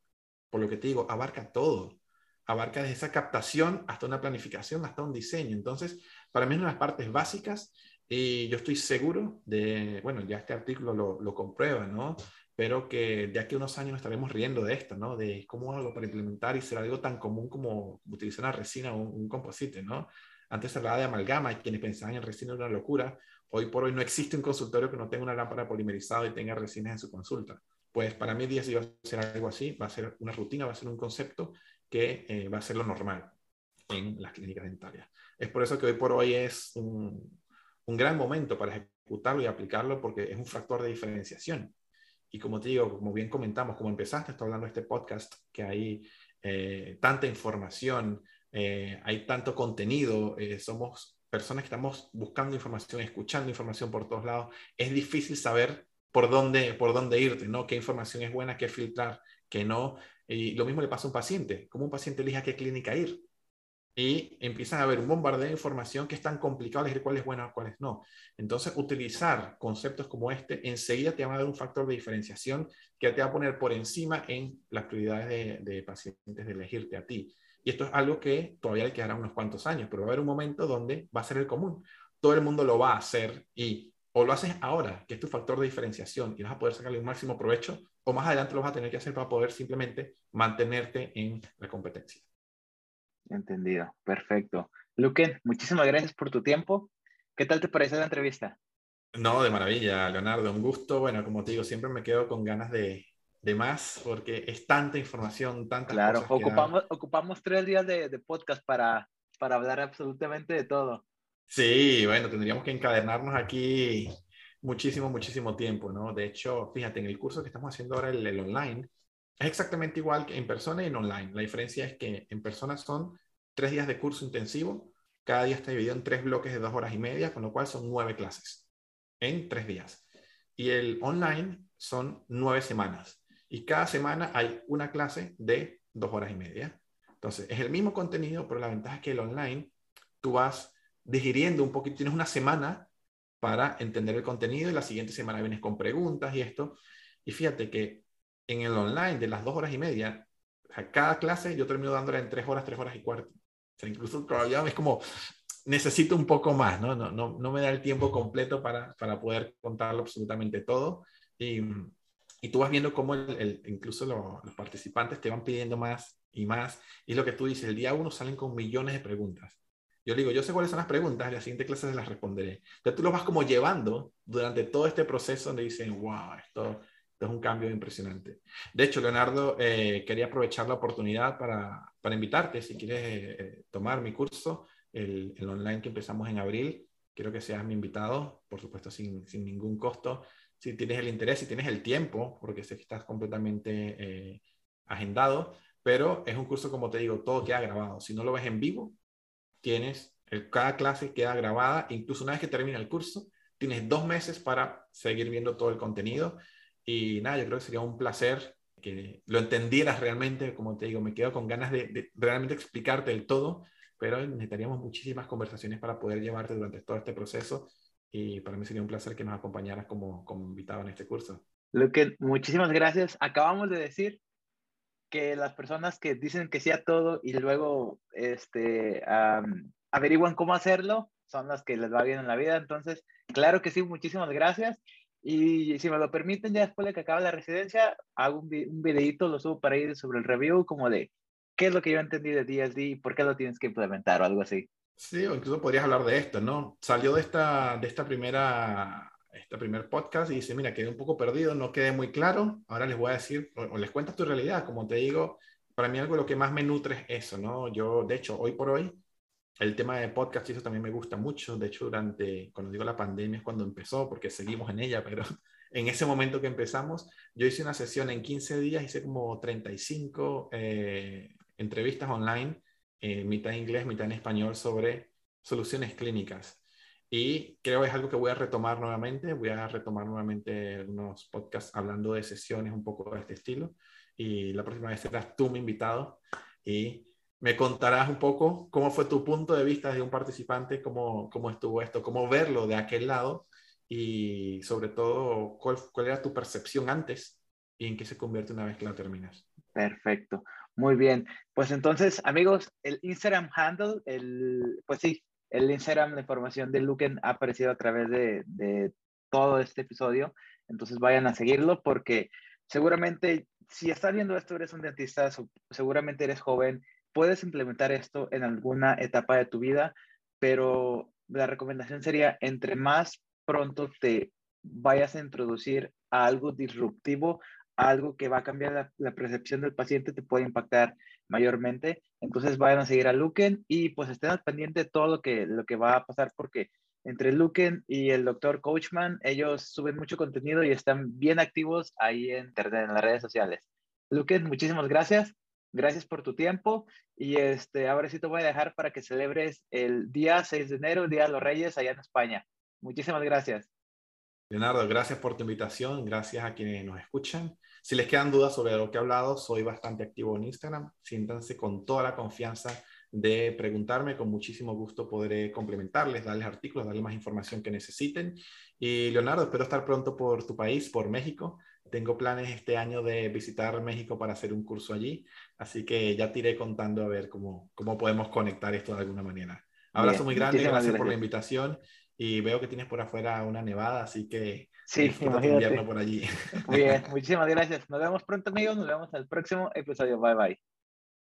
Por lo que te digo, abarca todo. Abarca desde esa captación hasta una planificación, hasta un diseño. Entonces, para mí es una de las partes básicas y yo estoy seguro de, bueno, ya este artículo lo, lo comprueba, ¿no? Pero que de aquí a unos años estaremos riendo de esto, ¿no? De cómo algo para implementar y ser algo tan común como utilizar una resina o un, un composite, ¿no? Antes se hablaba de amalgama y quienes pensaban en resina era una locura. Hoy por hoy no existe un consultorio que no tenga una lámpara polimerizada y tenga resinas en su consulta. Pues para mí días va a ser algo así, va a ser una rutina, va a ser un concepto que eh, va a ser lo normal en las clínicas dentarias. Es por eso que hoy por hoy es un, un gran momento para ejecutarlo y aplicarlo porque es un factor de diferenciación. Y como te digo, como bien comentamos, como empezaste, estoy hablando de este podcast, que hay eh, tanta información, eh, hay tanto contenido, somos personas que estamos buscando información, escuchando información por todos lados. Es difícil saber por dónde, por dónde irte, ¿no? Qué información es buena, qué filtrar, qué no. Y lo mismo le pasa a un paciente. ¿Cómo un paciente elige a qué clínica ir? y empiezan a haber un bombardeo de información que es tan complicado elegir cuál es bueno y cuál es no. Entonces, utilizar conceptos como este enseguida te va a dar un factor de diferenciación que te va a poner por encima en las prioridades de, pacientes de elegirte a ti. Y esto es algo que todavía le quedará unos cuantos años, pero va a haber un momento donde va a ser el común. Todo el mundo lo va a hacer y o lo haces ahora, que es tu factor de diferenciación y vas a poder sacarle un máximo provecho, o más adelante lo vas a tener que hacer para poder simplemente mantenerte en la competencia. Entendido, perfecto. Luque, muchísimas gracias por tu tiempo. ¿Qué tal te pareció la entrevista? No, de maravilla, Leonardo, un gusto. Bueno, como te digo, siempre me quedo con ganas de, de más porque es tanta información, tanta claro, ocupamos, ocupamos tres días de, de, podcast para, para hablar absolutamente de todo. Sí, bueno, tendríamos que encadenarnos aquí muchísimo, muchísimo tiempo, ¿no? De hecho, fíjate, en el curso que estamos haciendo ahora, el, online, es exactamente igual que en persona y en online. La diferencia es que en persona son tres días de curso intensivo. Cada día está dividido en tres bloques de dos horas y media, con lo cual son nueve clases en tres días. Y el online son nueve semanas. Y cada semana hay una clase de dos horas y media. Entonces, es el mismo contenido, pero la ventaja es que el online tú vas digiriendo un poquito, tienes una semana para entender el contenido y la siguiente semana vienes con preguntas y esto. Y fíjate que en el online de las dos horas y media, cada clase yo termino dándola en tres horas, tres horas y cuarto. O sea, incluso todavía es como, necesito un poco más, ¿no? No, no, no me da el tiempo completo para, para poder contarlo absolutamente todo. Y, y tú vas viendo cómo el, incluso los participantes te van pidiendo más y más. Y lo que tú dices, el día uno salen con millones de preguntas. Yo le digo, yo sé cuáles son las preguntas, y la siguiente clase se las responderé. Entonces tú lo vas como llevando durante todo este proceso donde dicen, wow, esto, es un cambio impresionante. De hecho, Leonardo, eh, quería aprovechar la oportunidad para, para invitarte, si quieres eh, tomar mi curso, el, el, online que empezamos en abril, quiero que seas mi invitado, por supuesto, sin, sin ningún costo. Si tienes el interés, si tienes el tiempo, porque sé que estás completamente eh, agendado, pero es un curso, como te digo, todo queda grabado. Si no lo ves en vivo, tienes, cada clase queda grabada, incluso una vez que termina el curso, tienes dos meses para seguir viendo todo el contenido. Y nada, yo creo que sería un placer que lo entendieras realmente, como te digo, me quedo con ganas de, realmente explicarte el todo, pero necesitaríamos muchísimas conversaciones para poder llevarte durante todo este proceso y para mí sería un placer que nos acompañaras como, como invitado en este curso. Luque, muchísimas gracias. Acabamos de decir que las personas que dicen que sí a todo y luego este, averiguan cómo hacerlo son las que les va bien en la vida. Entonces, claro que sí, muchísimas gracias. Y si me lo permiten, ya después de que acabe la residencia, hago un, un videito, lo subo para ir sobre el review, como de qué es lo que yo entendí de DSD y por qué lo tienes que implementar o algo así. Sí, o incluso podrías hablar de esto, ¿no? Salió de esta, de esta primera, este primer podcast y dice, mira, quedé un poco perdido, no quedé muy claro, ahora les voy a decir, o, les cuentas tu realidad, como te digo, para mí algo lo que más me nutre es eso, ¿no? Yo, de hecho, hoy por hoy, el tema de podcast y eso también me gusta mucho. De hecho, durante, cuando digo la pandemia es cuando empezó, porque seguimos en ella, pero en ese momento que empezamos, yo hice una sesión en 15 días, hice como 35 eh, entrevistas online, eh, mitad en inglés, mitad en español, sobre soluciones clínicas. Y creo es algo que voy a retomar nuevamente. Voy a retomar nuevamente unos podcasts hablando de sesiones un poco de este estilo. Y la próxima vez serás tú mi invitado. Y me contarás un poco cómo fue tu punto de vista de un participante, cómo, cómo estuvo esto, cómo verlo de aquel lado y sobre todo cuál, cuál era tu percepción antes y en qué se convierte una vez que la terminas. Perfecto, muy bien. Pues entonces, amigos, el Instagram handle, el, pues sí, el Instagram, la información de Luken ha aparecido a través de, todo este episodio. Entonces vayan a seguirlo porque seguramente si estás viendo esto, eres un dentista, seguramente eres joven puedes implementar esto en alguna etapa de tu vida, pero la recomendación sería, entre más pronto te vayas a introducir a algo disruptivo, algo que va a cambiar la, percepción del paciente, te puede impactar mayormente. Entonces vayan a seguir a Luken y pues estén al pendiente de todo lo que, lo que va a pasar porque entre Luken y el doctor Coachman, ellos suben mucho contenido y están bien activos ahí en en las redes sociales. Luken, muchísimas gracias Gracias por tu tiempo y este, ahora sí te voy a dejar para que celebres el día 6 de enero, el Día de los Reyes, allá en España. Muchísimas gracias. Leonardo, gracias por tu invitación, gracias a quienes nos escuchan. Si les quedan dudas sobre lo que he hablado, soy bastante activo en Instagram. Siéntanse con toda la confianza de preguntarme, con muchísimo gusto podré complementarles, darles artículos, darles más información que necesiten. Y Leonardo, espero estar pronto por tu país, por México. Tengo planes este año de visitar México para hacer un curso allí, así que ya te iré contando a ver cómo, cómo podemos conectar esto de alguna manera. Abrazo muy grande, gracias, por la invitación y veo que tienes por afuera una nevada, así que sí, invierno por allí. Muy bien, muchísimas gracias. Nos vemos pronto amigos, nos vemos en el próximo episodio. Bye bye.